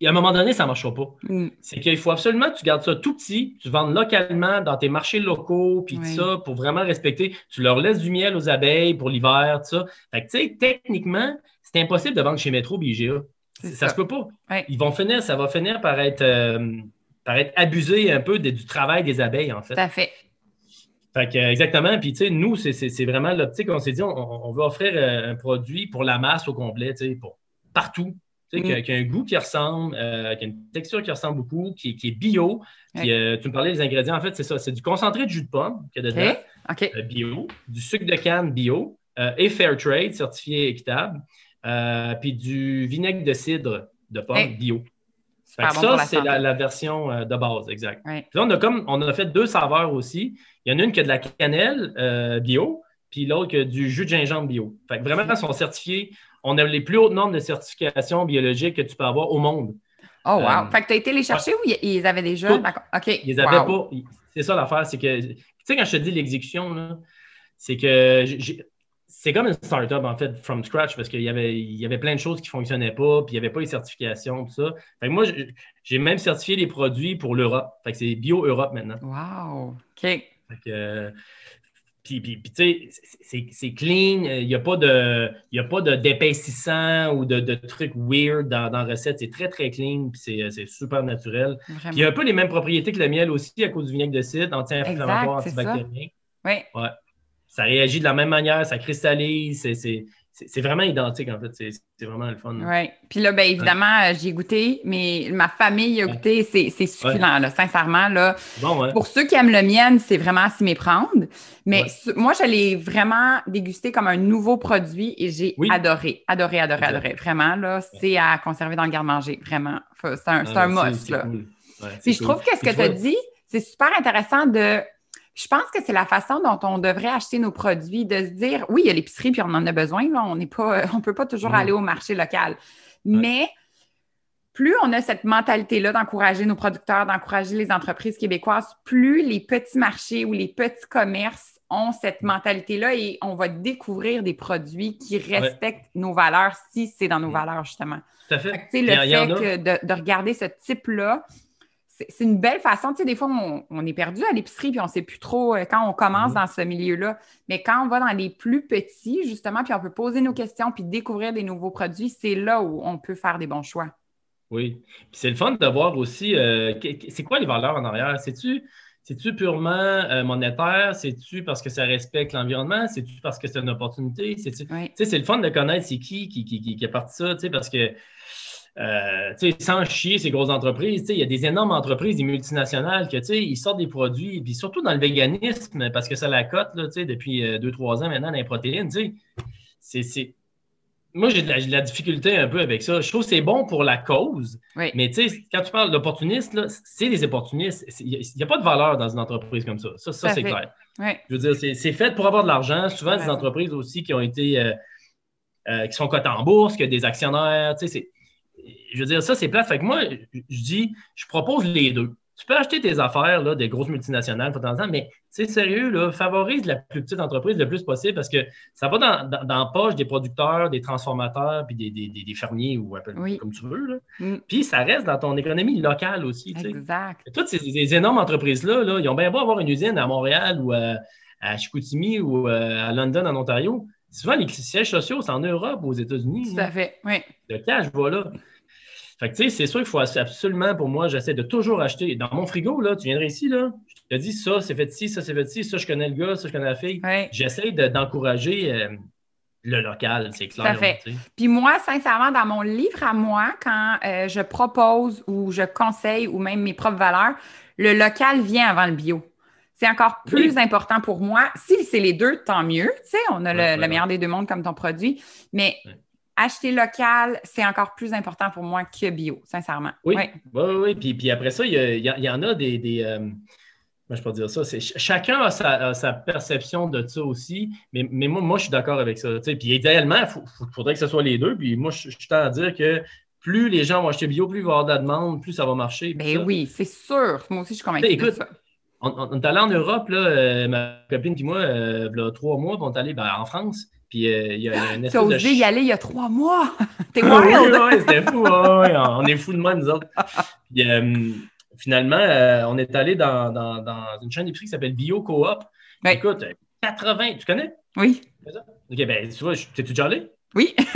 et à un moment donné, ça ne marchera pas. Mm. C'est qu'il faut absolument que tu gardes ça tout petit, tu vends localement dans tes marchés locaux, puis Oui. ça, pour vraiment respecter. Tu leur laisses du miel aux abeilles pour l'hiver, tout ça. Fait que, tu sais, techniquement, c'est impossible de vendre chez Metro BGA. C'est Ça, ça. se peut pas. Ils vont finir, ça va finir par être, euh, par être abusé un peu de- du travail des abeilles, en fait. Tout à fait. Fait que, exactement. Puis, tu sais, nous, c'est vraiment l'optique. On s'est dit, on, on veut offrir euh, un produit pour la masse au complet, tu sais, pour partout. Tu sais, Mm. qui, a, qui a un goût qui ressemble, euh, qui a une texture qui ressemble beaucoup, qui, qui est bio. Puis, euh, tu me parlais des ingrédients. En fait, c'est ça. C'est du concentré de jus de pomme qu'il y a dedans, euh, bio, du sucre de canne bio euh, et fair trade, certifié équitable, euh, puis du vinaigre de cidre de pomme bio. Fait Super que bon pour ça, c'est la, la version euh, de base, exact. Ouais. Puis là, on a comme on a fait deux saveurs aussi. Il y en a une qui a de la cannelle euh, bio, puis l'autre qui a du jus de gingembre bio. Fait que vraiment, ils sont certifiés. On a les plus hautes normes de certification biologique que tu peux avoir au monde. Oh, wow. Euh, fait que tu as été les chercher ou ils avaient déjà? D'accord. OK. Ils avaient Wow. pas. C'est ça l'affaire, c'est que tu sais, quand je te dis l'exécution, c'est que c'est comme une startup, en fait, from scratch, parce qu'il y avait, il y avait plein de choses qui ne fonctionnaient pas, puis il n'y avait pas les certifications, tout ça. Fait que moi, j'ai- même certifié les produits pour l'Europe. Fait que c'est Bio Europe maintenant. Wow. OK. Fait que, euh, puis, puis, puis, tu sais, c'est- clean. Il n'y a pas de, d'épaississant ou de, de trucs weird dans, dans la recette. C'est très, très clean, puis c'est- super naturel. Puis il y a un peu les mêmes propriétés que le miel aussi à cause du vinaigre de cidre, anti-inflammatoire, c'est ça. antibactérien. Oui. Ça réagit de la même manière, ça cristallise, c'est- c'est vraiment identique, en fait. C'est vraiment le fun. Oui. Puis là, bien évidemment, euh, j'ai goûté, mais ma famille a goûté. C'est succulent, là, sincèrement. Là. Bon, Pour ceux qui aiment le miel, c'est vraiment à s'y méprendre. Mais moi, je l'ai vraiment dégusté comme un nouveau produit et j'ai adoré, adoré, adoré, adoré. Vraiment, là, c'est à conserver dans le garde-manger. Vraiment. C'est un, ah, un must, là. Puis je trouve que ce que tu as dit, c'est super intéressant de je pense que c'est la façon dont on devrait acheter nos produits, de se dire, oui, il y a l'épicerie, puis on en a besoin, on n'est pas, on peut pas toujours aller au marché local. Mais plus on a cette mentalité-là d'encourager nos producteurs, d'encourager les entreprises québécoises, plus les petits marchés ou les petits commerces ont cette mentalité-là et on va découvrir des produits qui respectent nos valeurs si c'est dans nos valeurs, justement. Tout à fait. le fait de, regarder ce type-là, c'est une belle façon. Tu sais, des fois, on, est perdu à l'épicerie puis on ne sait plus trop euh, quand on commence mhm. dans ce milieu-là. Mais quand on va dans les plus petits, justement, puis on peut poser nos questions puis découvrir des nouveaux produits, c'est là où on peut faire des bons choix. Oui. Puis c'est le fun de voir aussi, euh, c'est quoi les valeurs en arrière? C'est-tu. C'est-tu purement euh, monétaire? C'est-tu parce que ça respecte l'environnement? C'est-tu parce que c'est une opportunité? C'est c'est le fun de connaître c'est qui qui, qui, qui, qui a parti ça, parce que euh, sans chier ces grosses entreprises, il y a des énormes entreprises, des multinationales, que ils sortent des produits, puis surtout dans le véganisme, parce que ça la cote là, depuis 2-3 euh, ans maintenant, dans les protéines. C'est, Moi, j'ai de, la, difficulté un peu avec ça. Je trouve que c'est bon pour la cause, mais quand tu parles d'opportunistes, c'est des opportunistes. Il n'y a, pas de valeur dans une entreprise comme ça. Ça, c'est clair. Je veux dire, c'est, fait pour avoir de l'argent. Souvent, des entreprises aussi qui ont été. Euh, qui sont cotées en bourse, qui ont des actionnaires. C'est je veux dire, ça, c'est plat. Fait que moi, je dis, je propose les deux. Tu peux acheter tes affaires, là, des grosses multinationales, de temps en temps, mais c'est sérieux, là, favorise la plus petite entreprise le plus possible parce que ça va dans, dans, la poche des producteurs, des transformateurs, puis des, des, des fermiers ou appelle comme tu veux. Là. Mm. Puis ça reste dans ton économie locale aussi. Exact. toutes ces, énormes entreprises-là, là, ils ont bien beau avoir une usine à Montréal ou à, à Chicoutimi ou euh, à London, en Ontario. Souvent, les sièges sociaux, c'est en Europe ou aux États-Unis. Tout à fait, oui. Le cash, voilà. Fait que, tu sais, c'est sûr qu'il faut absolument, pour moi, j'essaie de toujours acheter. Dans mon frigo, là, tu viendrais ici, là, je te dis ça, c'est fait ci, ça, c'est fait ci, ça, je connais le gars, ça, je connais la fille. J'essaie d'encourager euh, le local, c'est clair. fait. Puis moi, sincèrement, dans mon livre à moi, quand euh, je propose ou je conseille ou même mes propres valeurs, le local vient avant le bio. C'est encore plus important pour moi. Si c'est les deux, tant mieux. Tu sais, on a le, meilleur des deux mondes comme ton produit. Mais acheter local, c'est encore plus important pour moi que bio, sincèrement. Oui, oui, oui. Puis, puis, après ça, il y, en a des. des euh, je peux dire ça. Chacun a sa, perception de ça aussi, mais, mais moi, moi, je suis d'accord avec ça. Puis idéalement, il faudrait que ce soit les deux. Puis moi, je, je tends à dire que plus les gens vont acheter bio, plus il va y avoir de la demande, plus ça va marcher. Ben oui, c'est sûr. Moi aussi, je suis de ça. On, est allé en Europe, là, euh, ma copine et moi, euh, il y a trois mois, on est allé ben, en France. Puis euh, il y, a, une Tu as osé y aller il y a trois mois? T'es wild. oui, oui, c'était fou. on est fous de moi, nous autres. Puis euh, finalement, euh, on est allé dans, dans, dans une chaîne d'épicerie qui s'appelle Bio Coop. Écoute, 80, tu connais? Oui. OK, ben tu vois, t'es-tu déjà allé? Oui.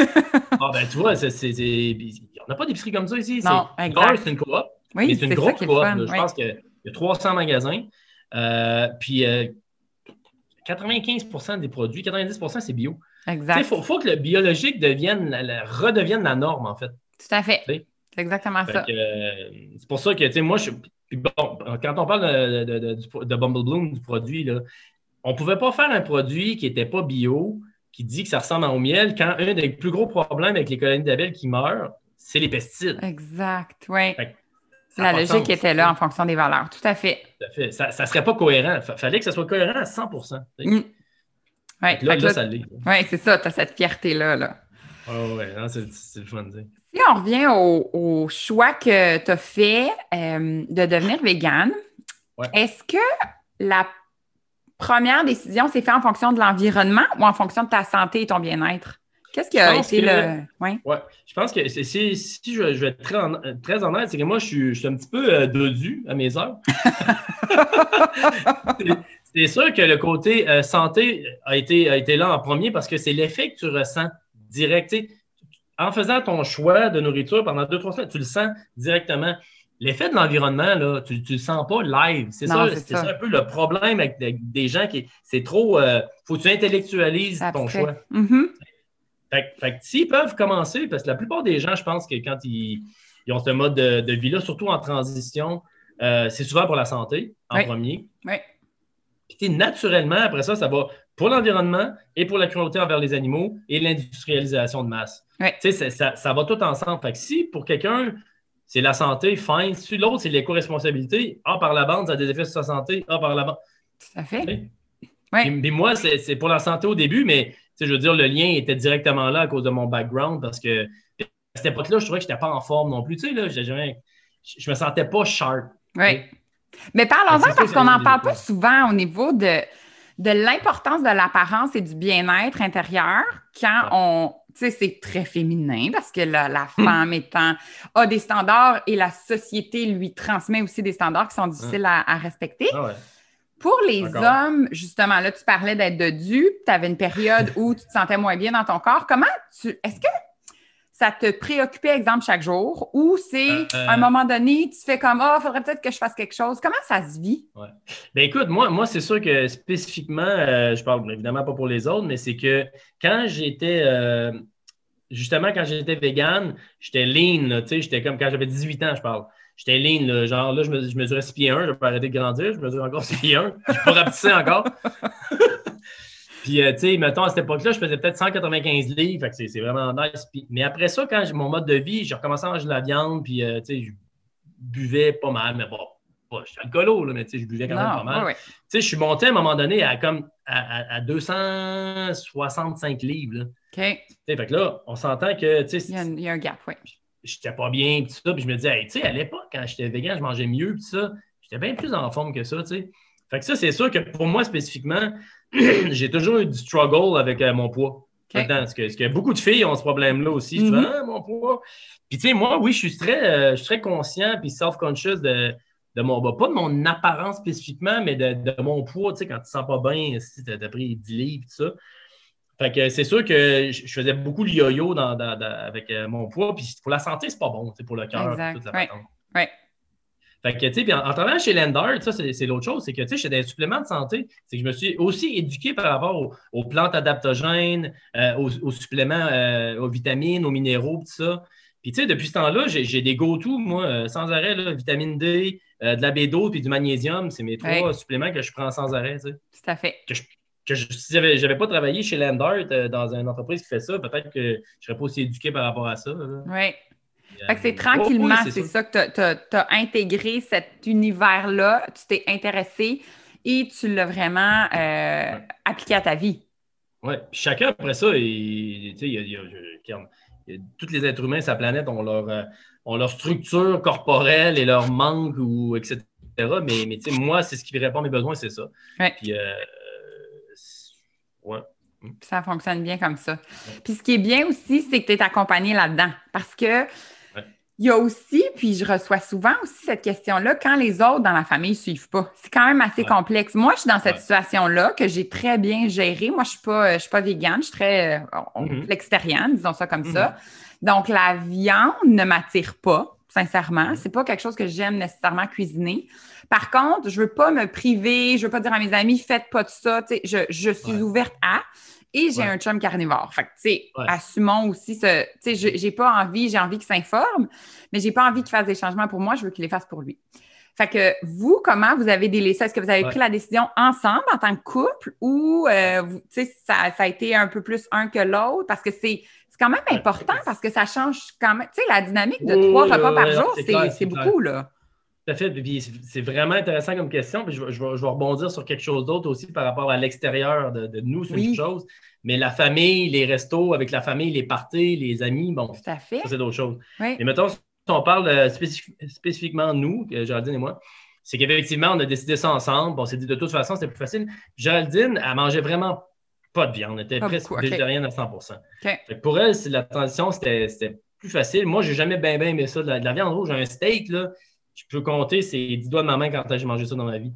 ah, ben tu vois, c'est, on n'a pas d'épicerie comme ça ici. Non, exact. C'est une coop. Oui, mais c'est une grosse coop. Je pense qu'il y a 300 magasins. puis 95% des produits, 90% c'est bio. Exact. Il faut, que le biologique devienne, redevienne la norme, en fait. Tout à fait. C'est exactement ça. Euh, c'est pour ça que, tu sais, moi, je, bon, quand on parle de, de, de, Bumble Bloom, du produit, là, on ne pouvait pas faire un produit qui n'était pas bio, qui dit que ça ressemble au miel, quand un des plus gros problèmes avec les colonies d'abeilles qui meurent, c'est les pesticides. Exact, oui. La logique était là en fonction des valeurs, tout à fait. Tout à fait. Ça ne serait pas cohérent. Il fallait que ça soit cohérent à 100 mm. Oui, là, là, ça l'est. Oui, c'est ça, tu as cette fierté-là. Là. Oh, ouais, c'est le fun de dire. Si on revient au, choix que tu as fait euh, de devenir végane, est-ce que la première décision s'est faite en fonction de l'environnement ou en fonction de ta santé et ton bien-être? Qu'est-ce qui a été le. Ouais. Je pense que si, si je, vais être très, très honnête, c'est que moi, je suis, je suis, un petit peu euh, dodu à mes heures. c'est sûr que le côté euh, santé a été, a été là en premier parce que c'est l'effet que tu ressens direct. en faisant ton choix de nourriture pendant deux, trois semaines, tu le sens directement. L'effet de l'environnement, là, tu ne le sens pas live. C'est ça, c'est un peu le problème avec, des gens qui. C'est trop. Il euh, faut que tu intellectualises ton choix. Mm-hmm. Fait, fait que s'ils peuvent commencer, parce que la plupart des gens, je pense que quand ils, ils ont ce mode de, de vie-là, surtout en transition, euh, c'est souvent pour la santé en Oui. premier. Oui. Puis naturellement, après ça, ça va pour l'environnement et pour la cruauté envers les animaux et l'industrialisation de masse. Oui. Tu sais, ça, ça- ça va tout ensemble. Fait que si pour quelqu'un, c'est la santé, fine. Si l'autre, c'est l'éco-responsabilité, ah, par la bande, ça a des effets sur sa santé, ah, par la bande. À fait. Puis, puis moi, c'est pour la santé au début, mais je veux dire, le lien était directement là à cause de mon background parce que à cette époque-là, je trouvais que je n'étais pas en forme non plus. Tu sais, là, jamais- je, je me sentais pas sharp. Oui. Mais parlons-en parce qu'on n'en parle pas souvent au niveau de, de l'importance de l'apparence et du bien-être intérieur quand Ouais. on. Tu sais, c'est très féminin parce que la, la Hmm. femme étant a des standards et la société lui transmet aussi des standards qui sont difficiles à, à respecter. Ah ouais. Pour les hommes, justement, là, tu parlais d'être de tu avais une période où tu te sentais moins bien dans ton corps. Comment tu. Est-ce que ça te préoccupait, exemple, chaque jour, ou c'est Euh, euh. à un moment donné, tu fais comme Ah, faudrait peut-être que je fasse quelque chose? Comment ça se vit? Ben écoute, moi, moi c'est sûr que spécifiquement, euh, je parle évidemment pas pour les autres, mais c'est que quand j'étais, euh, justement, quand j'étais vegan, j'étais lean, tu sais, j'étais comme quand j'avais 18 ans, je parle. J'étais lean, là, genre là, je, me, je mesurais 6 pieds 1, je peux arrêter de grandir, je mesure encore 6 pieds 1, je peux rapetisser encore. Puis, euh, tu sais, mettons, à cette époque-là, je faisais peut-être 195 livres, fait que c'est c'est vraiment nice. Puis- mais après ça, quand j'ai mon mode de vie, j'ai recommencé à manger de la viande, puis, euh, tu sais, je buvais pas mal, mais bon, pas, je suis alcoolo, là, mais tu sais, je buvais quand même pas mal. ouais. Tu sais, je suis monté à un moment donné à comme à, à- à 265 livres. Là. OK. Tu sais, fait que là, on s'entend que tu sais, il y a un gap, oui. J'étais pas bien, tout ça, puis je me disais, hey, tu sais, à l'époque, quand j'étais vegan, je mangeais mieux, puis ça, j'étais bien plus en forme que ça, tu sais. Fait que ça, c'est sûr que pour moi spécifiquement, j'ai toujours eu du struggle avec euh, mon poids. Parce que, parce que beaucoup de filles ont ce problème-là aussi. Je Mhm. ah, mon poids. Puis, tu sais, moi, oui, je suis très, euh, je suis très conscient puis self-conscious de, de mon, bah, pas de mon apparence spécifiquement, mais de, de mon poids. Tu sais, quand tu te sens pas bien, si tu as, pris 10 livres, tout ça. Fait que c'est sûr que je, faisais beaucoup le yo-yo dans, dans- dans- avec euh, mon poids. Puis pour la santé, c'est pas bon, pour le cœur, toute la. Fait que, tu sais, puis en, en travaillant chez Lendart, ça, c'est c'est l'autre chose, c'est que, tu sais, j'étais des suppléments de santé. C'est que je me suis aussi éduqué par rapport aux, aux plantes adaptogènes, euh, aux, aux suppléments, euh, aux vitamines, aux minéraux, tout ça. Puis, tu sais, depuis ce temps-là, j'ai j'ai des go-to, moi, sans arrêt, là, vitamine D, euh, de la B12 puis du magnésium. C'est mes trois Ouais. suppléments que je prends sans arrêt, tu sais. Tout à fait. Que je, si j'avais j'avais pas travaillé chez Lendart euh, dans une entreprise qui fait ça, peut-être que je serais pas aussi éduqué par rapport à ça. Oui. Fait que c'est euh, tranquillement, oh, oui, c'est ça. ça que tu as, intégré cet univers-là, tu t'es intéressé et tu l'as vraiment euh, appliqué à ta vie. Oui, puis chacun après ça, il, tu sais, il y a- il y a- je- regarde, il y a- tous les êtres humains la planète ont leur, euh, ont leur structure corporelle et leur manque, ou, etc. Mais, mais tu sais, moi, c'est ce qui répond à mes besoins, c'est ça. Ouais. Puis, euh, ouais. Ça fonctionne bien comme ça. Puis ce qui est bien aussi, c'est que tu es accompagné là-dedans. Parce que il y a aussi, puis je reçois souvent aussi cette question-là, quand les autres dans la famille ne suivent pas. C'est quand même assez Ouais. complexe. Moi, je suis dans cette Ouais. situation-là que j'ai très bien gérée. Moi, je ne suis pas, je suis pas végane, je suis très euh, Mhm. flexitarienne, disons ça comme ça. Donc, la viande ne m'attire pas, sincèrement. Mhm. C'est pas quelque chose que j'aime nécessairement cuisiner. Par contre, je veux pas me priver, je veux pas dire à mes amis, faites pas de ça. Tu sais, je, je suis Ouais. ouverte à. Et j'ai Ouais. un chum carnivore. Fait que, tu sais, Ouais. assumons aussi ce. Tu sais, j'ai pas envie, j'ai envie qu'il s'informe, mais j'ai pas envie qu'il fasse des changements pour moi, je veux qu'il les fasse pour lui. Fait que vous, comment vous avez délaissé? Est-ce que vous avez Ouais. pris la décision ensemble en tant que couple ou euh, vous- tu sais, ça, ça a été un peu plus un que l'autre? Parce que c'est c'est quand même important parce que ça change quand même. Tu sais, la dynamique de Oui, trois oui, repas oui, par jour, c'est clair, beaucoup, là. Tout à fait. C'est- vraiment intéressant comme question. Puis je, vais- je vais, je vais rebondir sur quelque chose d'autre aussi par rapport à l'extérieur de, de nous, c'est Oui. une chose. Mais la famille, les restos avec la famille, les parties, les amis, bon, Tout à fait. ça, c'est d'autres choses. Oui. Et mettons, si on parle euh, spécif- spécifiquement nous, que Géraldine et moi, c'est qu'effectivement, on a décidé ça ensemble. On s'est dit de toute façon, c'était plus facile. Géraldine, elle mangeait vraiment pas de viande. Elle était Pas presque végétarienne à 100 OK. Fait que pour elle, la transition, c'était c'était plus facile. Moi, j'ai jamais bien, aimé ça. De la, de la viande rouge, un steak, là, je peux compter, c'est 10 doigts de ma main quand j'ai mangé ça dans ma vie.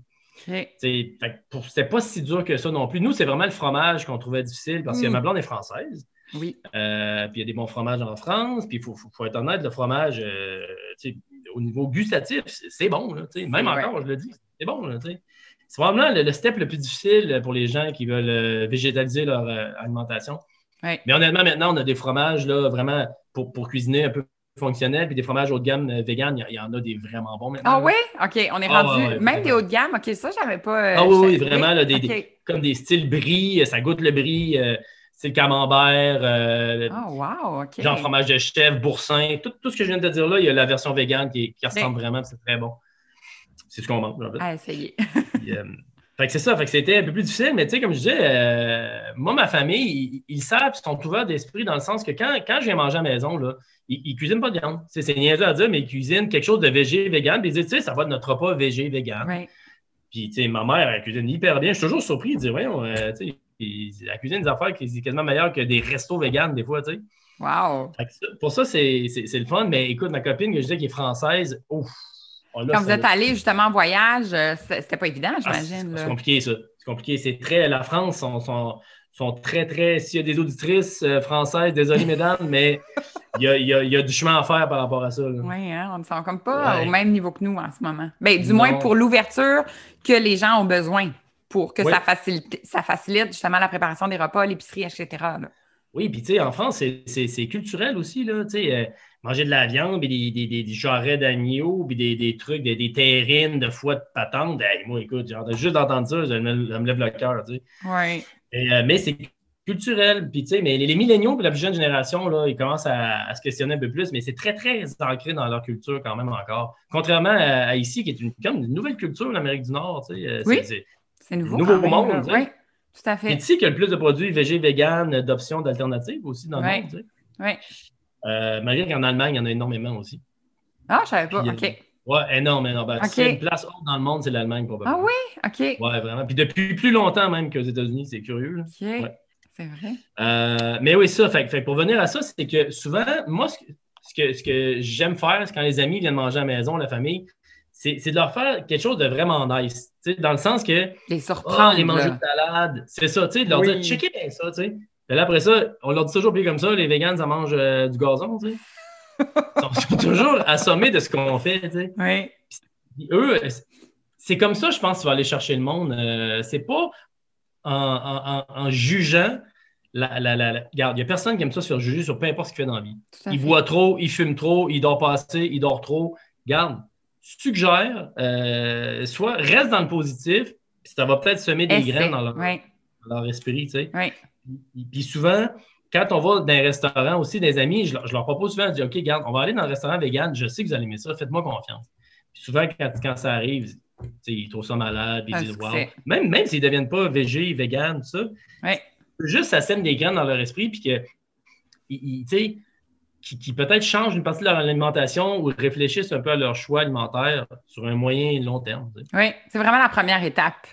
OK. C'est fait que pour- C'était pas si dur que ça non plus. Nous, c'est vraiment le fromage qu'on trouvait difficile parce que Mm. ma blonde est française. Oui. Euh, puis il y a des bons fromages en France. Puis il faut, faut- faut être honnête, le fromage, euh, au niveau gustatif, c'est bon. là. Même encore, je le dis, c'est bon. là. C'est probablement le, le step le plus difficile pour les gens qui veulent euh, végétaliser leur alimentation. Ouais. Mais honnêtement, maintenant, on a des fromages là, vraiment pour, pour cuisiner un peu fonctionnel, puis des fromages haut de gamme euh, vegan, il y, en a des vraiment bons maintenant. Ah oui? OK, on est Ah, rendu. ouais, même des hauts de gamme? OK, ça, j'avais pas. euh, Ah oui, oui, vraiment, là, des, OK. des- comme des styles brie, euh, ça goûte le brie, euh, style camembert, euh, Ah, wow, OK. genre fromage de chèvre, boursin, tout, tout ce que je viens de te dire là, il y a la version vegan qui, qui ressemble vraiment, c'est très bon. C'est ce qu'on mange, en fait. À essayer. Puis, euh, fait que c'est ça, fait que c'était un peu plus difficile, mais tu sais, comme je disais, euh, moi, ma famille, ils, ils savent, ils sont ouverts d'esprit dans le sens que quand, quand je viens manger à la maison, là, ils, ils cuisinent pas de viande. C'est niaiseux à dire, mais ils cuisinent quelque chose de végé, vegan, puis ils disent, tu sais, ça va être notre repas végé, vegan. Puis, tu sais, ma mère, elle cuisine hyper bien. Je suis toujours surpris de dire, voyons, euh, tu sais, elle cuisine des affaires qui sont quasiment meilleures que des restos vegan, des fois, tu sais. Wow. Fait que ça- Pour ça, c'est le fun, mais écoute, ma copine que je disais qui est française, ouf. Là, Quand vous êtes allé justement en voyage, euh, c'était pas évident, ah, c'est j'imagine. c'est compliqué, ça. C'est compliqué. C'est très. La France sont, sont, sont très, très. S'il y a des auditrices euh, françaises, désolé, mesdames, mais il y a, il y a- il y a du chemin à faire par rapport à ça. Oui, hein, on ne sent comme pas Ouais. au même niveau que nous en ce moment. Ben, du Non. moins pour l'ouverture que les gens ont besoin pour que Oui. ça, facilite, ça facilite justement la préparation des repas, l'épicerie, etc. là. Oui, puis tu sais, en France, c'est- culturel aussi, là. Tu sais, euh, manger de la viande, puis des, des, des, des jarrets d'agneau, puis des, des trucs, des, des terrines de foie de patente. Hey, moi, écoute, juste d'entendre ça, ça me, me lève le cœur, tu sais. Oui. Euh, mais c'est culturel. Puis, tu sais, mais les, les milléniaux puis la plus jeune génération, là, ils commencent à, à se questionner un peu plus, mais c'est très, très ancré dans leur culture quand même encore. Contrairement à, à ici, qui est une, comme une nouvelle culture, l'Amérique du Nord, tu sais. euh, Oui. c'est- nouveau. Nouveau quand même, monde, là. tu sais. Oui, tout à C'est fait. ici qu'il y a le plus de produits végé, vegan, d'options, d'alternatives aussi dans le Ouais. monde, tu sais. Oui. Euh, malgré qu'en Allemagne, il y en a énormément aussi. Ah, je savais pas. Puis, OK. Ouais, énorme, énorme. Ben, Ok. s'il y a une place haute dans le monde, c'est l'Allemagne, probablement. Ah oui? OK. Ouais, vraiment. Puis depuis plus longtemps même qu'aux États-Unis, c'est curieux. là. OK. Ouais. C'est vrai. Euh, mais oui, ça. Fait, pour venir à ça, c'est que souvent, moi, ce que, ce que, ce que j'aime faire, c'est quand les amis viennent manger à la maison, la famille, c'est c'est de leur faire quelque chose de vraiment nice. Tu sais, Dans le sens que, Les surprendre. les manger de salade, c'est ça, tu sais, de leur Oui. dire, checkez bien ça, tu sais. Puis là, après ça, on leur dit toujours plus comme ça, les vegans, ça mange euh, du gazon, tu sais. Ils sont toujours assommés de ce qu'on fait, tu sais. Oui. Puis eux, c'est comme ça, je pense, tu vas aller chercher le monde. Euh, c'est pas en, en- en- en jugeant. La, la, la- la- Regarde, il n'y a personne qui aime ça se faire juger sur peu importe ce qu'il fait dans la vie. Il boit trop, il fume trop, il dort pas assez, il dort trop. Garde, suggère, euh, soit reste dans le positif, puis ça va peut-être semer des graines dans leur, Oui. dans leur esprit, tu sais. Oui. Puis, puis souvent, quand on va dans un restaurant aussi, des amis, je leur, je leur propose souvent de dire OK, regarde, on va aller dans le restaurant vegan, je sais que vous allez aimer ça, faites-moi confiance. Puis souvent, quand, quand ça arrive, ils trouvent ça malade, Un ils disent Wow. Même, même s'ils ne deviennent pas végé, vegan, tout ça, juste ça sème des graines dans leur esprit, puis que, ils- ils- tu sais, qui, qui peut-être changent une partie de leur alimentation ou réfléchissent un peu à leur choix alimentaire sur un moyen et long terme. tu sais. Oui, c'est vraiment la première étape.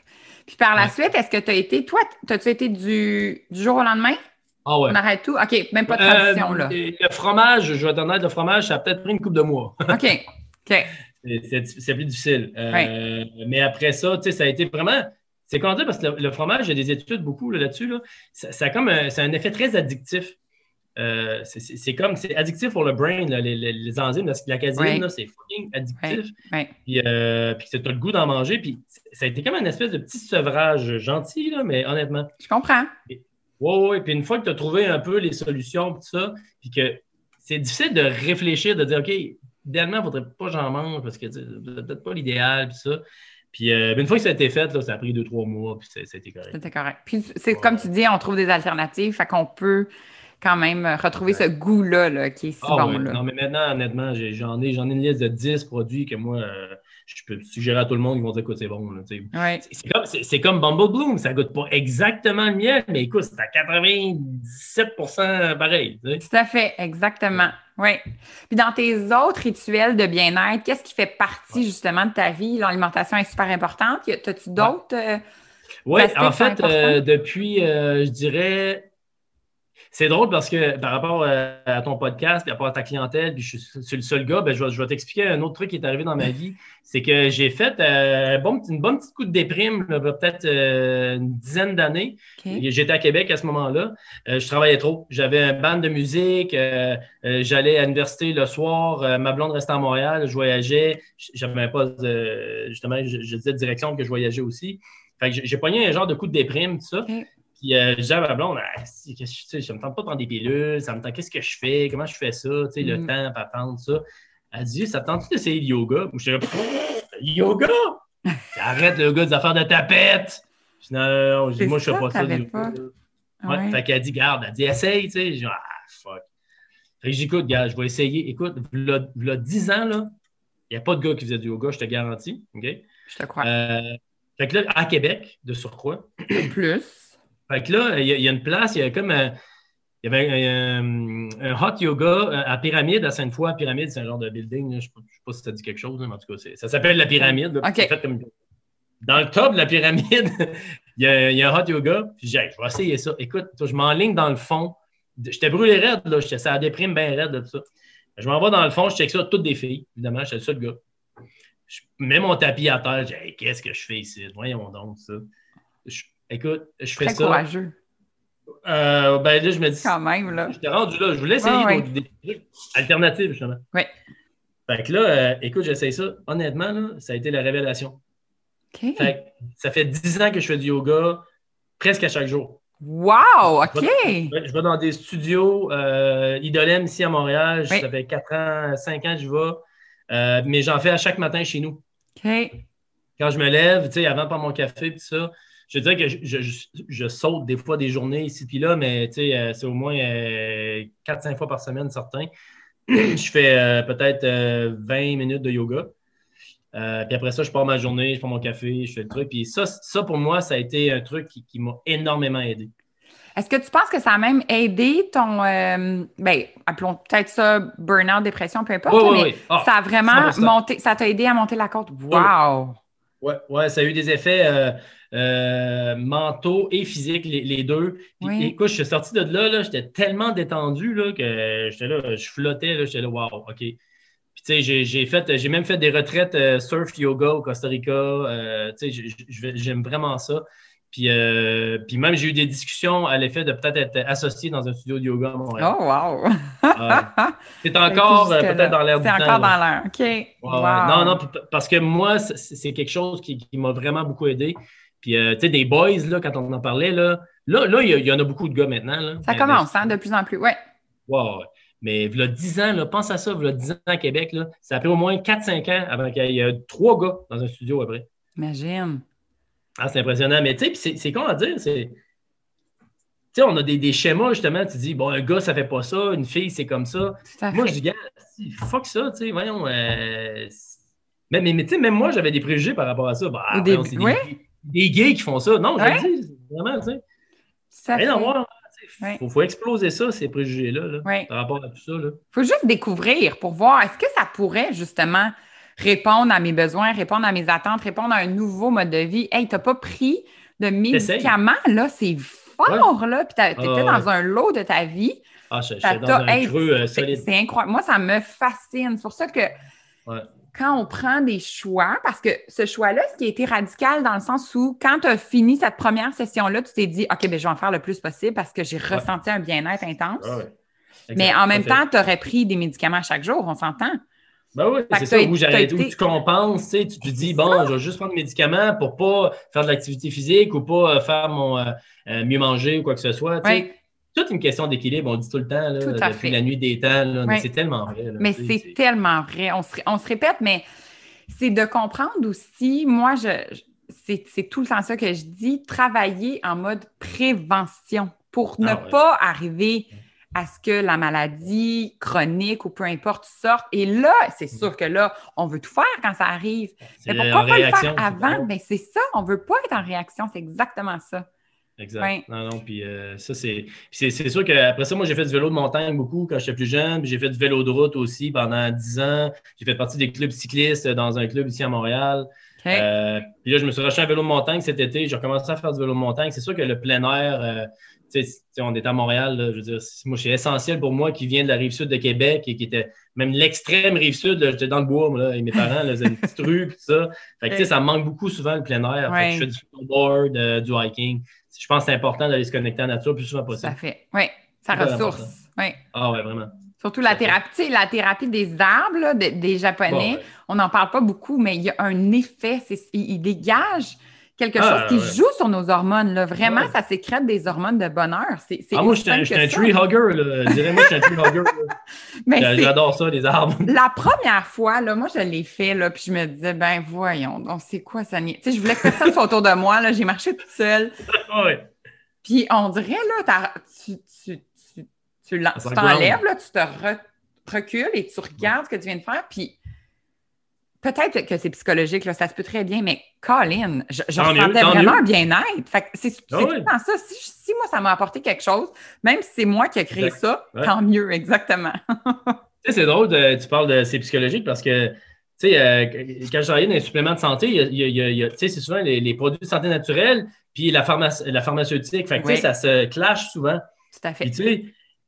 Puis par la Ouais. suite, est-ce que tu as été, toi, as-tu été du, du jour au lendemain? Ah ouais. On arrête tout? OK, même pas de tradition, Euh, là. et Le fromage, je vais honnête, le fromage, ça a peut-être pris une couple de mois. OK. OK. C'est- plus difficile. Euh, Mais après ça, tu sais, ça a été vraiment. C'est comment dire, parce que le, le fromage, il y a des études beaucoup là, là-dessus. Là, ça, ça a comme un, c'est un effet très addictif. Euh, c'est- comme, c'est addictif pour le brain, là, les, les- les enzymes, la, la caséine, Ouais. là, c'est fucking addictif. Ouais. Puis, euh, puis tu as le goût d'en manger. Puis ça a été comme une espèce de petit sevrage gentil, là, mais honnêtement. Je comprends. Oui, oui. Puis une fois que tu as trouvé un peu les solutions, puis tout ça, puis que c'est difficile de réfléchir, de dire, OK, idéalement, il ne faudrait pas que j'en mange parce que c'est peut-être pas l'idéal, puis ça. Puis euh, une fois que ça a été fait, là, ça a pris deux, trois mois, puis ça ça a été correct. C'était correct. Puis c'est Ouais. comme tu dis, on trouve des alternatives, fait qu'on peut quand même retrouver Ouais. ce goût-là là, qui est si Ah bon. ouais. là. Non, mais maintenant, honnêtement, j'ai- j'en ai, j'en ai une liste de 10 produits que moi, euh, je peux suggérer à tout le monde qui vont dire, écoute, c'est bon. là. Ouais. C'est- C'est comme, c'est- c'est comme Bumble Bloom, ça goûte pas exactement le miel, mais écoute, c'est à 97% pareil. Tout à fait, exactement. Oui. Puis dans tes autres rituels de bien-être, qu'est-ce qui fait partie justement de ta vie? L'alimentation est super importante. Y a- T'as-tu d'autres? euh, Oui, en fait, euh, depuis, euh, je dirais, c'est drôle parce que par rapport euh, à ton podcast, par rapport à ta clientèle, puis je suis, le seul gars, ben, je vais, je vais t'expliquer un autre truc qui est arrivé dans ma vie. C'est que j'ai fait euh, un bon, petit- une bonne petite coup de déprime, là, peut-être euh, une dizaine d'années. J'étais à Québec à ce moment-là. Euh, je travaillais trop. J'avais un band de musique. euh, euh, J'allais à l'université le soir. euh, ma blonde restait à Montréal. Je voyageais. J'avais un poste, euh, justement, je, je disais direction que je voyageais aussi. Fait que j'ai- j'ai pogné un genre de coup de déprime, tout ça. Puis euh, je disais à ma blonde, ah, si, qu'est-ce que je- je me tente pas de prendre des pilules, ça me tente, qu'est-ce que je fais, comment je fais ça, tu sais, le Mm. temps, pas attendre, ça. Elle dit, ça te tente d'essayer le yoga? Je dis, yoga? Arrête le yoga des affaires de tapette! Je dis, non, non, non, je dis, moi, je fais ça, pas ça. du pas. yoga. Ouais. Ouais. Fait qu'elle dit, garde, elle dit, essaye, tu sais. Je dis, ah, fuck. Fait que j'écoute, gars, je vais essayer. Écoute, v'là, v'là 10 ans, là, il n'y a pas de gars qui faisait du yoga, je te garantis. OK? Je te crois. Euh, fait que là, à Québec, de surcroît. Plus. Fait que là, il y, a- il y a une place, il y a comme un, il y avait un, un hot yoga euh, à Pyramide, à Sainte-Foy. Pyramide, c'est un genre de building. là. Je ne sais, pas- je si ça dit quelque chose, là, mais en tout cas, ça s'appelle la Pyramide. là. OK. C'est fait comme- Dans le top de la pyramide, il y, a, il y a un hot yoga. Puis j'ai je vais essayer ça. Écoute, je m'enligne dans le fond. J'étais brûlé raide, là. Ça déprime bien raide de tout ça. Je m'en vais dans le fond, je check ça, toutes des filles, évidemment, j'étais le seul gars. Je mets mon tapis à terre, je dis, Hey, qu'est-ce que je fais ici? Voyons donc ça. Je- écoute, je fais Très ça. courageux. Euh, ben là, je me dis, Quand même, là. j'étais rendu là, je voulais essayer ouais. des trucs alternatifs, justement. Ouais. Fait que là, euh, écoute, j'essaye ça. Honnêtement, là, ça a été la révélation. OK. Fait que ça fait 10 ans que je fais du yoga presque à chaque jour. Wow! OK. Je vais dans des studios euh, Idolem ici à Montréal. Oui. Ça fait 4 ans, 5 ans que je vais. Euh, mais j'en fais à chaque matin chez nous. OK. Quand je me lève, tu sais, avant de prendre mon café et tout ça, je dirais que je, je- je- je saute des fois des journées ici puis là, mais euh, c'est au moins 4-5 fois par semaine, certains. je fais euh, peut-être euh, 20 minutes de yoga. Euh, puis après ça, je pars ma journée, je prends mon café, je fais le truc. Puis ça, ça pour moi, ça a été un truc qui, qui m'a énormément aidé. Est-ce que tu penses que ça a même aidé ton, euh, ben, appelons peut-être ça burn-out, dépression, peu importe, Oui, oui, mais oui. Ah, ça a vraiment 100%. monté, ça t'a aidé à monter la côte? Wow! Ouais, ouais, ça a eu des effets euh, euh, mentaux et physiques, les, les deux. Puis Oui. écoute, je suis sorti de là, là j'étais tellement détendu là, que j'étais là, je flottais, là, j'étais là, wow, OK. Puis tu sais, j'ai, j'ai fait, j'ai même fait des retraites euh, surf yoga au Costa Rica. euh, tu sais, j'aime vraiment ça. Puis, euh, puis même, j'ai eu des discussions à l'effet de peut-être être associé dans un studio de yoga à Montréal. Oh, wow! C'est encore euh, peut-être dans l'air du C'est temps. encore là. dans l'air. OK. Ouais, Wow. ouais. Non, non, parce que moi, c'est c'est quelque chose qui, qui m'a vraiment beaucoup aidé. Puis, euh, tu sais, des boys, là, quand on en parlait, là, là, là, il y, en a beaucoup de gars maintenant. Là. Ça commence, hein, de plus en plus. Ouais. Ouais, ouais. Mais il y a 10 ans, là, pense à ça, il y a 10 ans à Québec, là, ça a pris au moins 4-5 ans avant qu'il y ait trois gars dans un studio après. Imagine. Ah, c'est impressionnant. Mais tu sais, c'est con à dire, c'est. Tu sais, on a des, des schémas, justement, tu dis, bon, un gars, ça fait pas ça, une fille, c'est comme ça. Moi, je dis, gars, fuck ça, tu sais, voyons. euh, mais mais, mais tu sais, même moi, j'avais des préjugés par rapport à ça. Bah, des, ouais. Des gays qui font ça. Non, je Ouais. le dis, vraiment, tu sais. À voir. Il Ouais. faut, faut exploser ça, ces préjugés-là, là, Ouais. par rapport à tout ça. Là. faut juste découvrir pour voir est-ce que ça pourrait justement répondre à mes besoins, répondre à mes attentes, répondre à un nouveau mode de vie? Hey, t'as pas pris de médicaments, là, c'est fort, là, puis t'étais Ah, ouais. dans un lot de ta vie. Ah, je- j'étais dans un hey, creux euh, solide. C'est incroyable. Moi, ça me fascine. C'est pour ça que Ouais. Quand on prend des choix, parce que ce choix-là, ce qui a été radical dans le sens où quand tu as fini cette première session-là, tu t'es dit, OK, ben, je vais en faire le plus possible parce que j'ai ressenti un bien-être intense. Ouais. Mais en même temps, tu aurais pris des médicaments chaque jour, on s'entend. Ben oui, c'est ça, où j'arrête, où été- tu compenses, tu sais, tu te dis, bon, je vais juste prendre des médicaments pour pas faire de l'activité physique ou pas euh, faire mon euh, euh, mieux manger ou quoi que ce soit. tu sais. Toute une question d'équilibre, on le dit tout le temps, là, Tout à depuis fait. la nuit des temps, là, mais c'est tellement vrai. là, Mais c'est tellement vrai. On se, on se répète, mais c'est de comprendre aussi, moi, je, je- c'est, tout le temps ça que je dis, travailler en mode prévention pour ne Ah ouais. pas arriver à ce que la maladie chronique ou peu importe sorte. Et là, c'est sûr que là, on veut tout faire quand ça arrive. Mais pourquoi pas le faire avant? Ben, c'est ça, on veut pas être en réaction, c'est exactement ça. Exact. Ouais. Non, non, puis euh, ça, c'est. c'est c'est sûr qu'après ça, moi, j'ai fait du vélo de montagne beaucoup quand j'étais plus jeune, puis j'ai fait du vélo de route aussi pendant 10 ans. J'ai fait partie des clubs cyclistes dans un club ici à Montréal. Euh, puis là, je me suis racheté un vélo de montagne cet été. J'ai recommencé à faire du vélo de montagne. C'est sûr que le plein air, euh, tu sais, tu sais, on est à Montréal, là, je veux dire, moi, c'est essentiel pour moi qui vient de la rive sud de Québec et qui était même l'extrême rive sud. J'étais dans le bois, moi, là, et mes parents, là, faisaient une petite rue, tout ça. Fait que, ça me manque beaucoup souvent le plein air. Fait que je fais du snowboard, euh, du hiking. Je pense que c'est important d'aller se connecter à la nature le plus souvent Ça possible. fait. Oui, ça ressource. Oui. Ah ouais, vraiment. Surtout la Ça thérapie, la thérapie des arbres, là, des Japonais. Bon, ouais. On n'en parle pas beaucoup, mais il y a un effet. il dégage quelque Ah, chose qui ouais. joue sur nos hormones. Là. Vraiment, Ouais. ça sécrète des hormones de bonheur. C'est, c'est Ah, moi, je suis un, tree hugger. Là. Dirais-moi, je suis un tree hugger. Mais J'adore ça, les arbres. La première fois, là, moi, je l'ai fait, là, puis je me disais, ben voyons, donc c'est quoi ça? Tu sais, je voulais que personne soit autour de moi, là, j'ai marché toute seule. ouais. Puis on dirait, là, tu, tu, tu, tu t'enlèves, là, tu te re- recules et tu regardes ce que tu viens de faire, puis peut-être que c'est psychologique, là, ça se peut très bien, mais Colin, je, ressentais vraiment un bien-être. Fait c'est tout le temps ça. Si, si moi, ça m'a apporté quelque chose, même si c'est moi qui ai créé Exact. ça, Ouais. tant mieux, exactement. Tu sais, c'est drôle, de- tu parles de c'est psychologique parce que, tu sais, euh, quand je travaillais dans les suppléments de santé, c'est souvent les, les produits de santé naturelle puis la, la pharmaceutique. Fait que, Oui. ça se clash souvent. Tout à fait.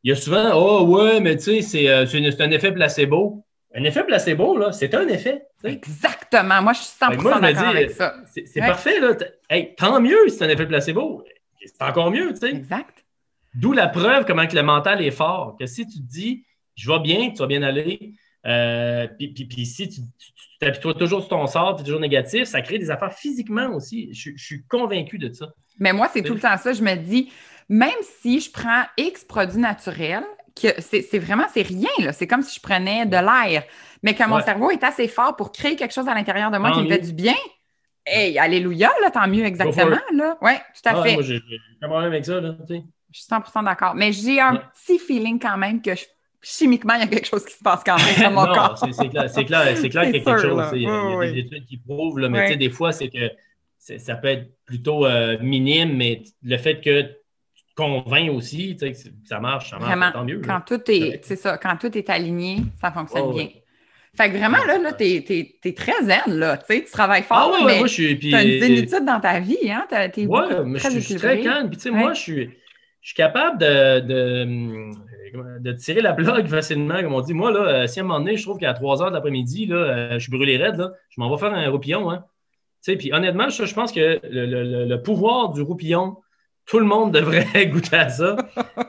Il y a souvent, oh, ouais, mais tu sais, c'est euh, c'est un effet placebo. Un effet placebo, là, c'est un effet. Exactement. Moi, je suis 100% Fait que moi, je me d'accord dis, avec ça. C'est c'est Ouais. parfait, là. Hey, tant mieux si c'est un effet placebo. C'est encore mieux, tu sais. Exact. D'où la preuve comment que le mental est fort. Que si tu te dis, je vais bien, tu vas bien aller, euh, puis, si tu tu- toujours sur ton sort, tu es toujours négatif, ça crée des affaires physiquement aussi. Je, je suis convaincu de ça. Mais moi, c'est tout le temps ça. Je me dis, même si je prends X produits naturels, que c'est vraiment, c'est rien, là. C'est comme si je prenais de l'air, mais que mon Ouais. cerveau est assez fort pour créer quelque chose à l'intérieur de moi Tant qui me fait du bien. Hey, alléluia, là, tant mieux, exactement, là. Oui, tout à Ah, fait. moi, j'ai problème avec ça. Là. Je suis 100% d'accord. Mais j'ai un Ouais. petit feeling quand même que je- chimiquement, il y a quelque chose qui se passe quand même dans mon non, corps. c'est clair, c'est clair, clair qu'il y a quelque sûr, chose. Il y a, Oui, des études qui prouvent, là, mais Ouais. tu sais, des fois, c'est que ça peut être plutôt euh, minime, mais le fait que tu te convaincs aussi, tu sais, ça marche, ça marche, Vraiment, tant mieux. là. quand tout est, c'est ça, quand tout est aligné, ça fonctionne Oh, bien. ouais. Fait que vraiment, là, là t'es, t'es- t'es très zen, là. Tu sais, tu travailles Ah fort, ouais, ouais, mais moi, je suis. puis- t'as une zénitude dans ta vie, hein? T'es Ouais, mais très je, suis- très calme. Puis, tu sais, Ouais. moi, je suis, je suis capable de, de, hum, de tirer la plug facilement, comme on dit. Moi, là, euh, si à un moment donné, je trouve qu'à 3 heures de l'après-midi, là, euh, je suis brûlé raide, là, je m'en vais faire un roupillon. Hein. Tu sais, puis honnêtement, je, je pense que le, le- le- le pouvoir du roupillon, tout le monde devrait goûter à ça.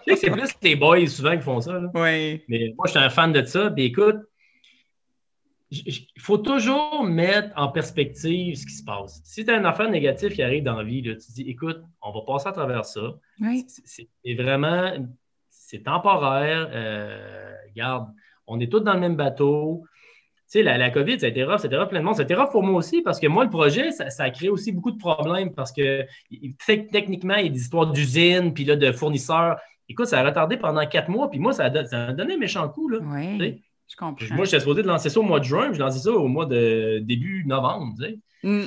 Je sais que c'est plus les boys souvent qui font ça. là. Oui. Mais moi, je suis un fan de ça. Puis écoute, il faut toujours mettre en perspective ce qui se passe. Si tu as une affaire négative qui arrive dans la vie, là, tu te dis, écoute, on va passer à travers ça. Oui. C'est vraiment, c'est temporaire. Euh, regarde, on est tous dans le même bateau. Tu sais, la, la COVID, ça a été rough, ça a été rough plein de monde. Été rough pour moi aussi parce que moi, le projet, ça, ça a créé aussi beaucoup de problèmes parce que techniquement, il y a des histoires d'usines, puis là, de fournisseurs. Écoute, ça a retardé pendant quatre mois, puis moi, ça a, ça a donné un méchant coup. Là. Oui. Je comprends. Moi, j'étais supposé de lancer ça au mois de juin, puis je lancé ça au mois de début novembre. Mm.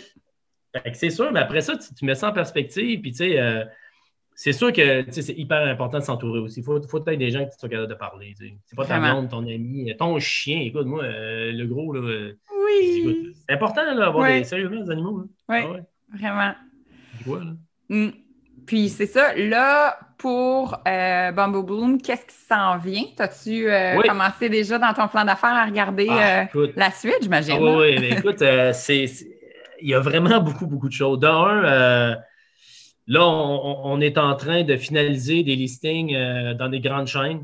Fait que c'est sûr, mais après ça, tu, tu mets ça en perspective, puis tu sais, euh, c'est sûr que c'est hyper important de s'entourer aussi. Il faut, faut être des gens qui sont capables de parler. C'est pas ta blonde, ton ami, ton chien. Écoute, moi, euh, le gros, là, euh, Oui. c'est important là, d'avoir des, sérieusement des animaux. là. Oui, Ah ouais. vraiment. Vois, là. Mm. Puis c'est ça, là, pour euh, Bumble Bloom, qu'est-ce qui s'en vient? T'as-tu euh, Oui. commencé déjà dans ton plan d'affaires à regarder Ah, la suite, j'imagine? Ah oui, oui, mais écoute, c'est, il y a vraiment beaucoup, beaucoup de choses. D'un, euh, là, on, on est en train de finaliser des listings euh, dans des grandes chaînes,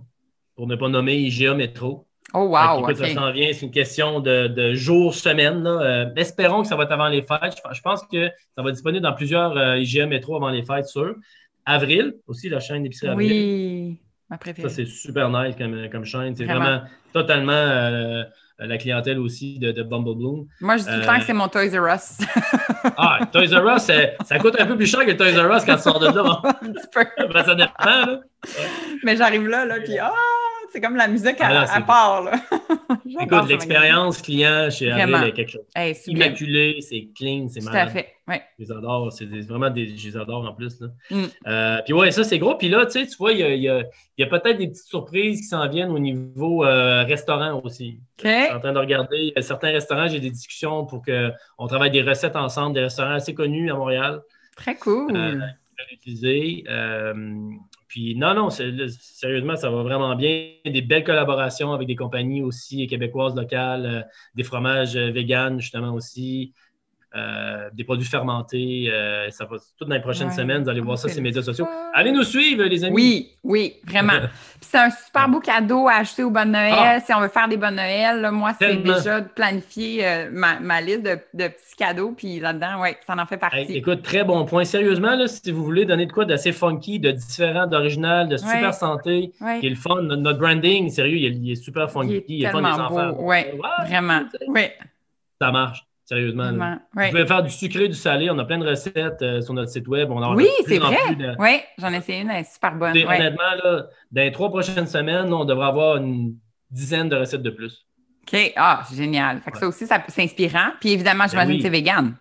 pour ne pas nommer IGA Métro. Oh, wow, qu'écoute, OK. Ça s'en vient, c'est une question de, de jours, semaines. Euh, espérons que ça va être avant les fêtes. Je, je pense que ça va être disponible dans plusieurs euh, IGA Métro avant les fêtes, sûr. Avril, aussi, la chaîne d'épicerie Avril. Oui, ma préférée. Ça, c'est super nice comme, comme chaîne. C'est Vraiment. vraiment, totalement la clientèle aussi de, de Bumble Bloom. Moi, je dis tout le Euh, temps que c'est mon Toys R Us. Ah, Toys R Us, ça coûte un peu plus cher que Toys R Us quand tu sors de là. un petit peu. Ben, ça dépend, là. Mais j'arrive là, là, puis ah, c'est comme la musique à, Ah, à c'est- part, là. Écoute, ce l'expérience client chez Avril est quelque chose. Hey. Immaculé, c'est clean, c'est Tout à malade. fait, oui. Je les adore. C'est vraiment des. Je les adore en plus. Là. Mm. Euh, puis ouais, ça, c'est gros. Puis là, tu sais, tu vois, il y a, il y a- il y a peut-être des petites surprises qui s'en viennent au niveau euh, restaurant aussi. Je suis en train de regarder. Il y a certains restaurants, j'ai des discussions pour qu'on travaille des recettes ensemble, des restaurants assez connus à Montréal. Très cool. Euh, utiliser. Euh, puis non, non, sérieusement, ça va vraiment bien. Des belles collaborations avec des compagnies aussi québécoises locales, euh, des fromages euh, véganes justement aussi. Euh, des produits fermentés. euh, ça va tout dans les prochaines Ouais. semaines. Vous allez Ah, voir ça c'est sur les médias sociaux. Allez nous suivre, les amis. Oui, oui, vraiment. C'est un super beau cadeau à acheter au Bonne Noël. Ah. Si on veut faire des bonnes Noël, là, moi, c'est déjà de planifier euh, ma, ma liste de, de petits cadeaux. Puis là-dedans, oui, ça en fait partie. Hey, écoute, très bon point. Sérieusement, là, si vous voulez donner de quoi d'assez funky, de différent, d'original, de super Ouais. santé, Ouais. qui est le fun, notre, notre branding, sérieux, il est, il est super funky. Il est il est fun des enfants. Ouais, vraiment. Oui, Ça marche, sérieusement. là. Vous pouvez faire du sucré, du salé. On a plein de recettes euh, sur notre site web. On en Oui, c'est vrai. de- Oui, j'en ai essayé une, elle est super bonne. Ouais. Honnêtement, là, dans les trois prochaines semaines, on devrait avoir une dizaine de recettes de plus. OK. Ah, génial. Fait que ça aussi, ça- c'est inspirant. Puis évidemment, j'imagine oui. que c'est vegan.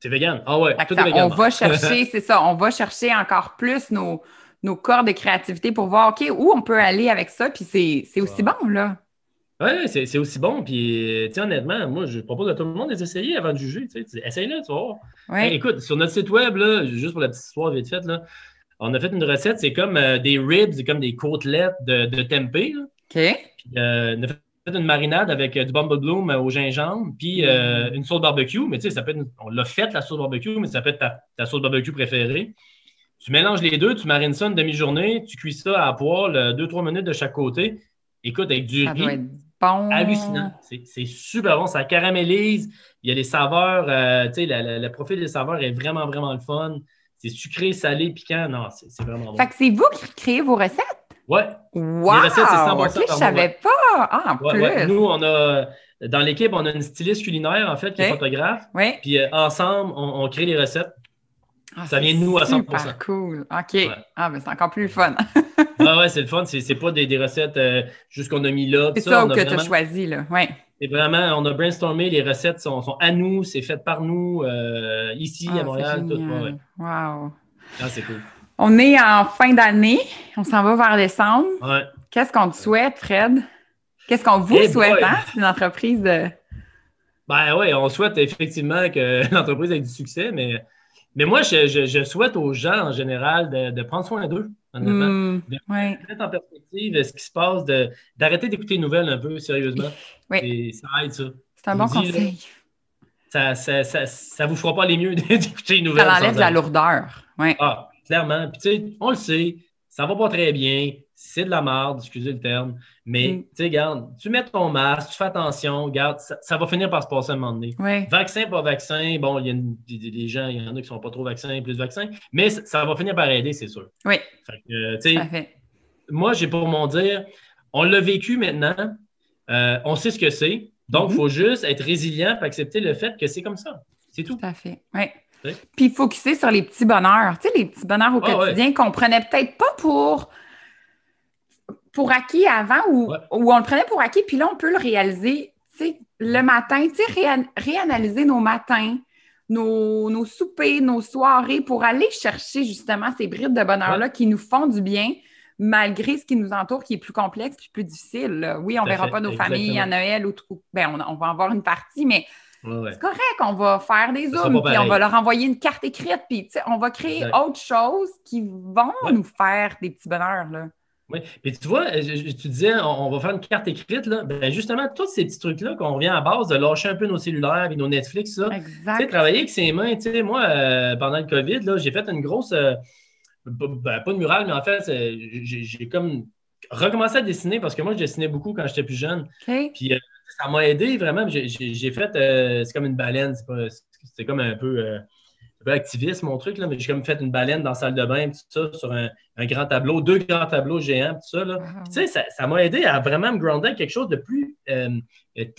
C'est vegan. Ah ouais, tout est vegan. on va chercher, c'est ça, on va chercher encore plus nos, nos corps de créativité pour voir, OK, où on peut aller avec ça. Puis c'est c'est aussi bon, là. Ouais, c'est aussi bon. Puis, sais, honnêtement, moi, je propose à tout le monde de les essayer avant de juger. Essaye-le, tu vas voir. Ouais. Hey, écoute, sur notre site web, là, juste pour la petite histoire vite faite, là, on a fait une recette, c'est comme euh, des ribs, c'est comme des côtelettes de, de tempeh. là. OK. Puis, euh, on a fait une marinade avec euh, du bumble bloom euh, au gingembre, puis euh, une sauce barbecue. Mais tu sais, ça peut être, une- on l'a fait la sauce barbecue, mais ça peut être ta, ta sauce barbecue préférée. Tu mélanges les deux, tu marines ça une demi-journée, tu cuis ça à poêle, 2-3 minutes de chaque côté. Écoute, avec du Ça riz, bon. hallucinant. C'est super bon, ça caramélise. Il y a les saveurs, euh, tu sais, le profil des saveurs est vraiment, vraiment le fun. C'est sucré, salé, piquant. Non, c'est vraiment bon. Fait que c'est vous qui créez vos recettes? Ouais, Wow! recettes, c'est 100% OK, je par savais pas. Ah, en ouais, plus. ouais. Nous, on a, dans l'équipe, on a une styliste culinaire, en fait, qui est photographe. Oui. Puis euh, ensemble, on, on crée les recettes. Ah, Ça vient de nous à 100%. Super cool. OK. Ah, ben c'est encore plus fun. Ouais, ouais, c'est le fun. C'est pas des, des recettes euh, juste qu'on a mis là. C'est ça on a que tu as vraiment- choisi, là. Oui. C'est vraiment, on a brainstormé, les recettes sont, sont à nous, c'est fait par nous, euh, ici Ah, à Montréal. Tout, ouais, ouais. Wow. Ah, c'est cool. On est en fin d'année. On s'en va vers décembre. Ouais. Qu'est-ce qu'on te souhaite, Fred? Qu'est-ce qu'on vous souhaite, boy! hein? C'est une entreprise de. Ben oui, on souhaite effectivement que l'entreprise ait du succès, mais, mais moi, je, je- je souhaite aux gens en général de, de prendre soin d'eux, honnêtement. Hmm, De ouais. Mettre en perspective ce qui se passe, de- d'arrêter d'écouter les nouvelles un peu sérieusement. Oui. Et ça aide, ça. C'est un bon dis, conseil. Ça, ça, ça, ça vous fera pas les mieux d'écouter les nouvelles. Ça enlève la lourdeur. Oui. Ah, clairement. Puis, tu sais, on le sait, ça va pas très bien, c'est de la merde, excusez le terme, mais, Mm. tu sais, regarde, tu mets ton masque, tu fais attention, regarde, ça, ça va finir par se passer à un moment donné. Vaccin, pas vaccin, bon, il y a une- des, gens, il y en a qui sont pas trop vaccins, plus vaccins, mais ça, ça va finir par aider, c'est sûr. Oui, Fait que, euh, tu sais, moi, j'ai pour mon dire, on l'a vécu maintenant, euh, on sait ce que c'est, donc il Mhm. faut juste être résilient et accepter le fait que c'est comme ça. C'est tout. Tout à fait. Oui. Puis focuser sur les petits bonheurs. Tu sais, les petits bonheurs au Ah, quotidien qu'on prenait peut-être pas pour, pour acquis avant ou, Ouais. on le prenait pour acquis, puis là, on peut le réaliser, tu sais, le matin, tu sais, réan- réanalyser nos matins, nos, nos soupers, nos soirées pour aller chercher justement ces brides de bonheur-là qui nous font du bien malgré ce qui nous entoure qui est plus complexe puis plus difficile. Oui, on à verra fait, pas nos familles à. Noël ou, ou- ben, on, on va en voir une partie, mais Ouais, ouais. c'est correct, on va faire des zooms, puis on va leur envoyer une carte écrite, puis on va créer Exact. autre chose qui vont Ouais. nous faire des petits bonheurs. Là. Oui. Puis tu vois, je- tu disais, on, on va faire une carte écrite. Là. Ben justement, tous ces petits trucs-là qu'on revient à base de lâcher un peu nos cellulaires et nos Netflix, ça. Tu sais, Exact. travailler avec ses mains, tu sais, moi, euh, pendant le COVID, là, j'ai fait une grosse. euh, ben, pas de mural, mais en fait, j'ai comme recommencé à dessiner parce que moi, je dessinais beaucoup quand j'étais plus jeune. Puis euh, ça m'a aidé vraiment. J'ai- fait. euh, c'est comme une baleine. c'est comme un peu. euh, un peu activiste, mon truc, là, mais j'ai comme fait une baleine dans la salle de bain, tout ça, sur un, un grand tableau, deux grands tableaux géants, tout ça. Là. Wow. Tu sais, ça m'a aidé à vraiment me grounder à quelque chose de plus euh,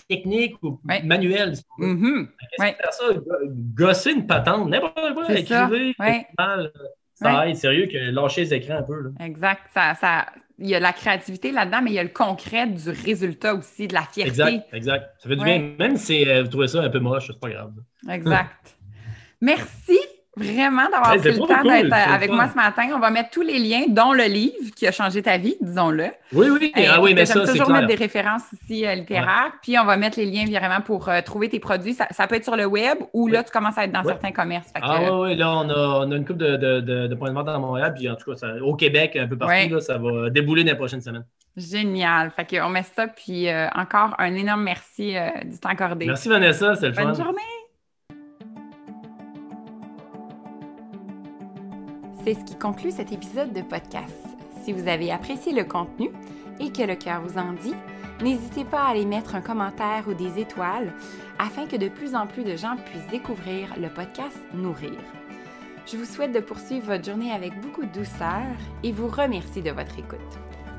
technique ou Ouais. manuel. Mhm. Ouais. faire ça? Go- Gosser une patente, n'importe quoi, écrivez, Ouais. mal, ça aide, sérieux, que lâcher les écrans un peu. Là. Exact. Ça, ça, il y a la créativité là-dedans, mais il y a le concret du résultat aussi, de la fierté. Exact, exact. Ça fait du Ouais. bien. Même si euh, vous trouvez ça un peu moche, c'est pas grave. Exact. Merci vraiment d'avoir Hey, pris le temps cool, d'être avec moi ce matin. On va mettre tous les liens, dont le livre qui a changé ta vie, disons-le. Oui, oui, Hey, ah oui, mais ça, c'est toujours clair. mettre des références ici euh, littéraires. Puis on va mettre les liens vraiment pour euh, trouver tes produits. Ça, ça peut être sur le web ou là, tu commences à être dans Oui. certains commerces. Que, Ah euh, oui, oui, là, on a, on a une coupe de, de, de, de points de vente à Montréal, puis en tout cas, ça- au Québec, un peu partout, Ouais. là, ça va débouler dans les prochaines semaines. Génial. Fait qu'on met ça. Puis euh, encore un énorme merci euh, du temps accordé. Merci Vanessa, c'est le Bonne fun. journée. C'est ce qui conclut cet épisode de podcast. Si vous avez apprécié le contenu et que le cœur vous en dit, n'hésitez pas à aller mettre un commentaire ou des étoiles afin que de plus en plus de gens puissent découvrir le podcast Nourrir. Je vous souhaite de poursuivre votre journée avec beaucoup de douceur et vous remercie de votre écoute.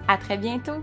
À très bientôt!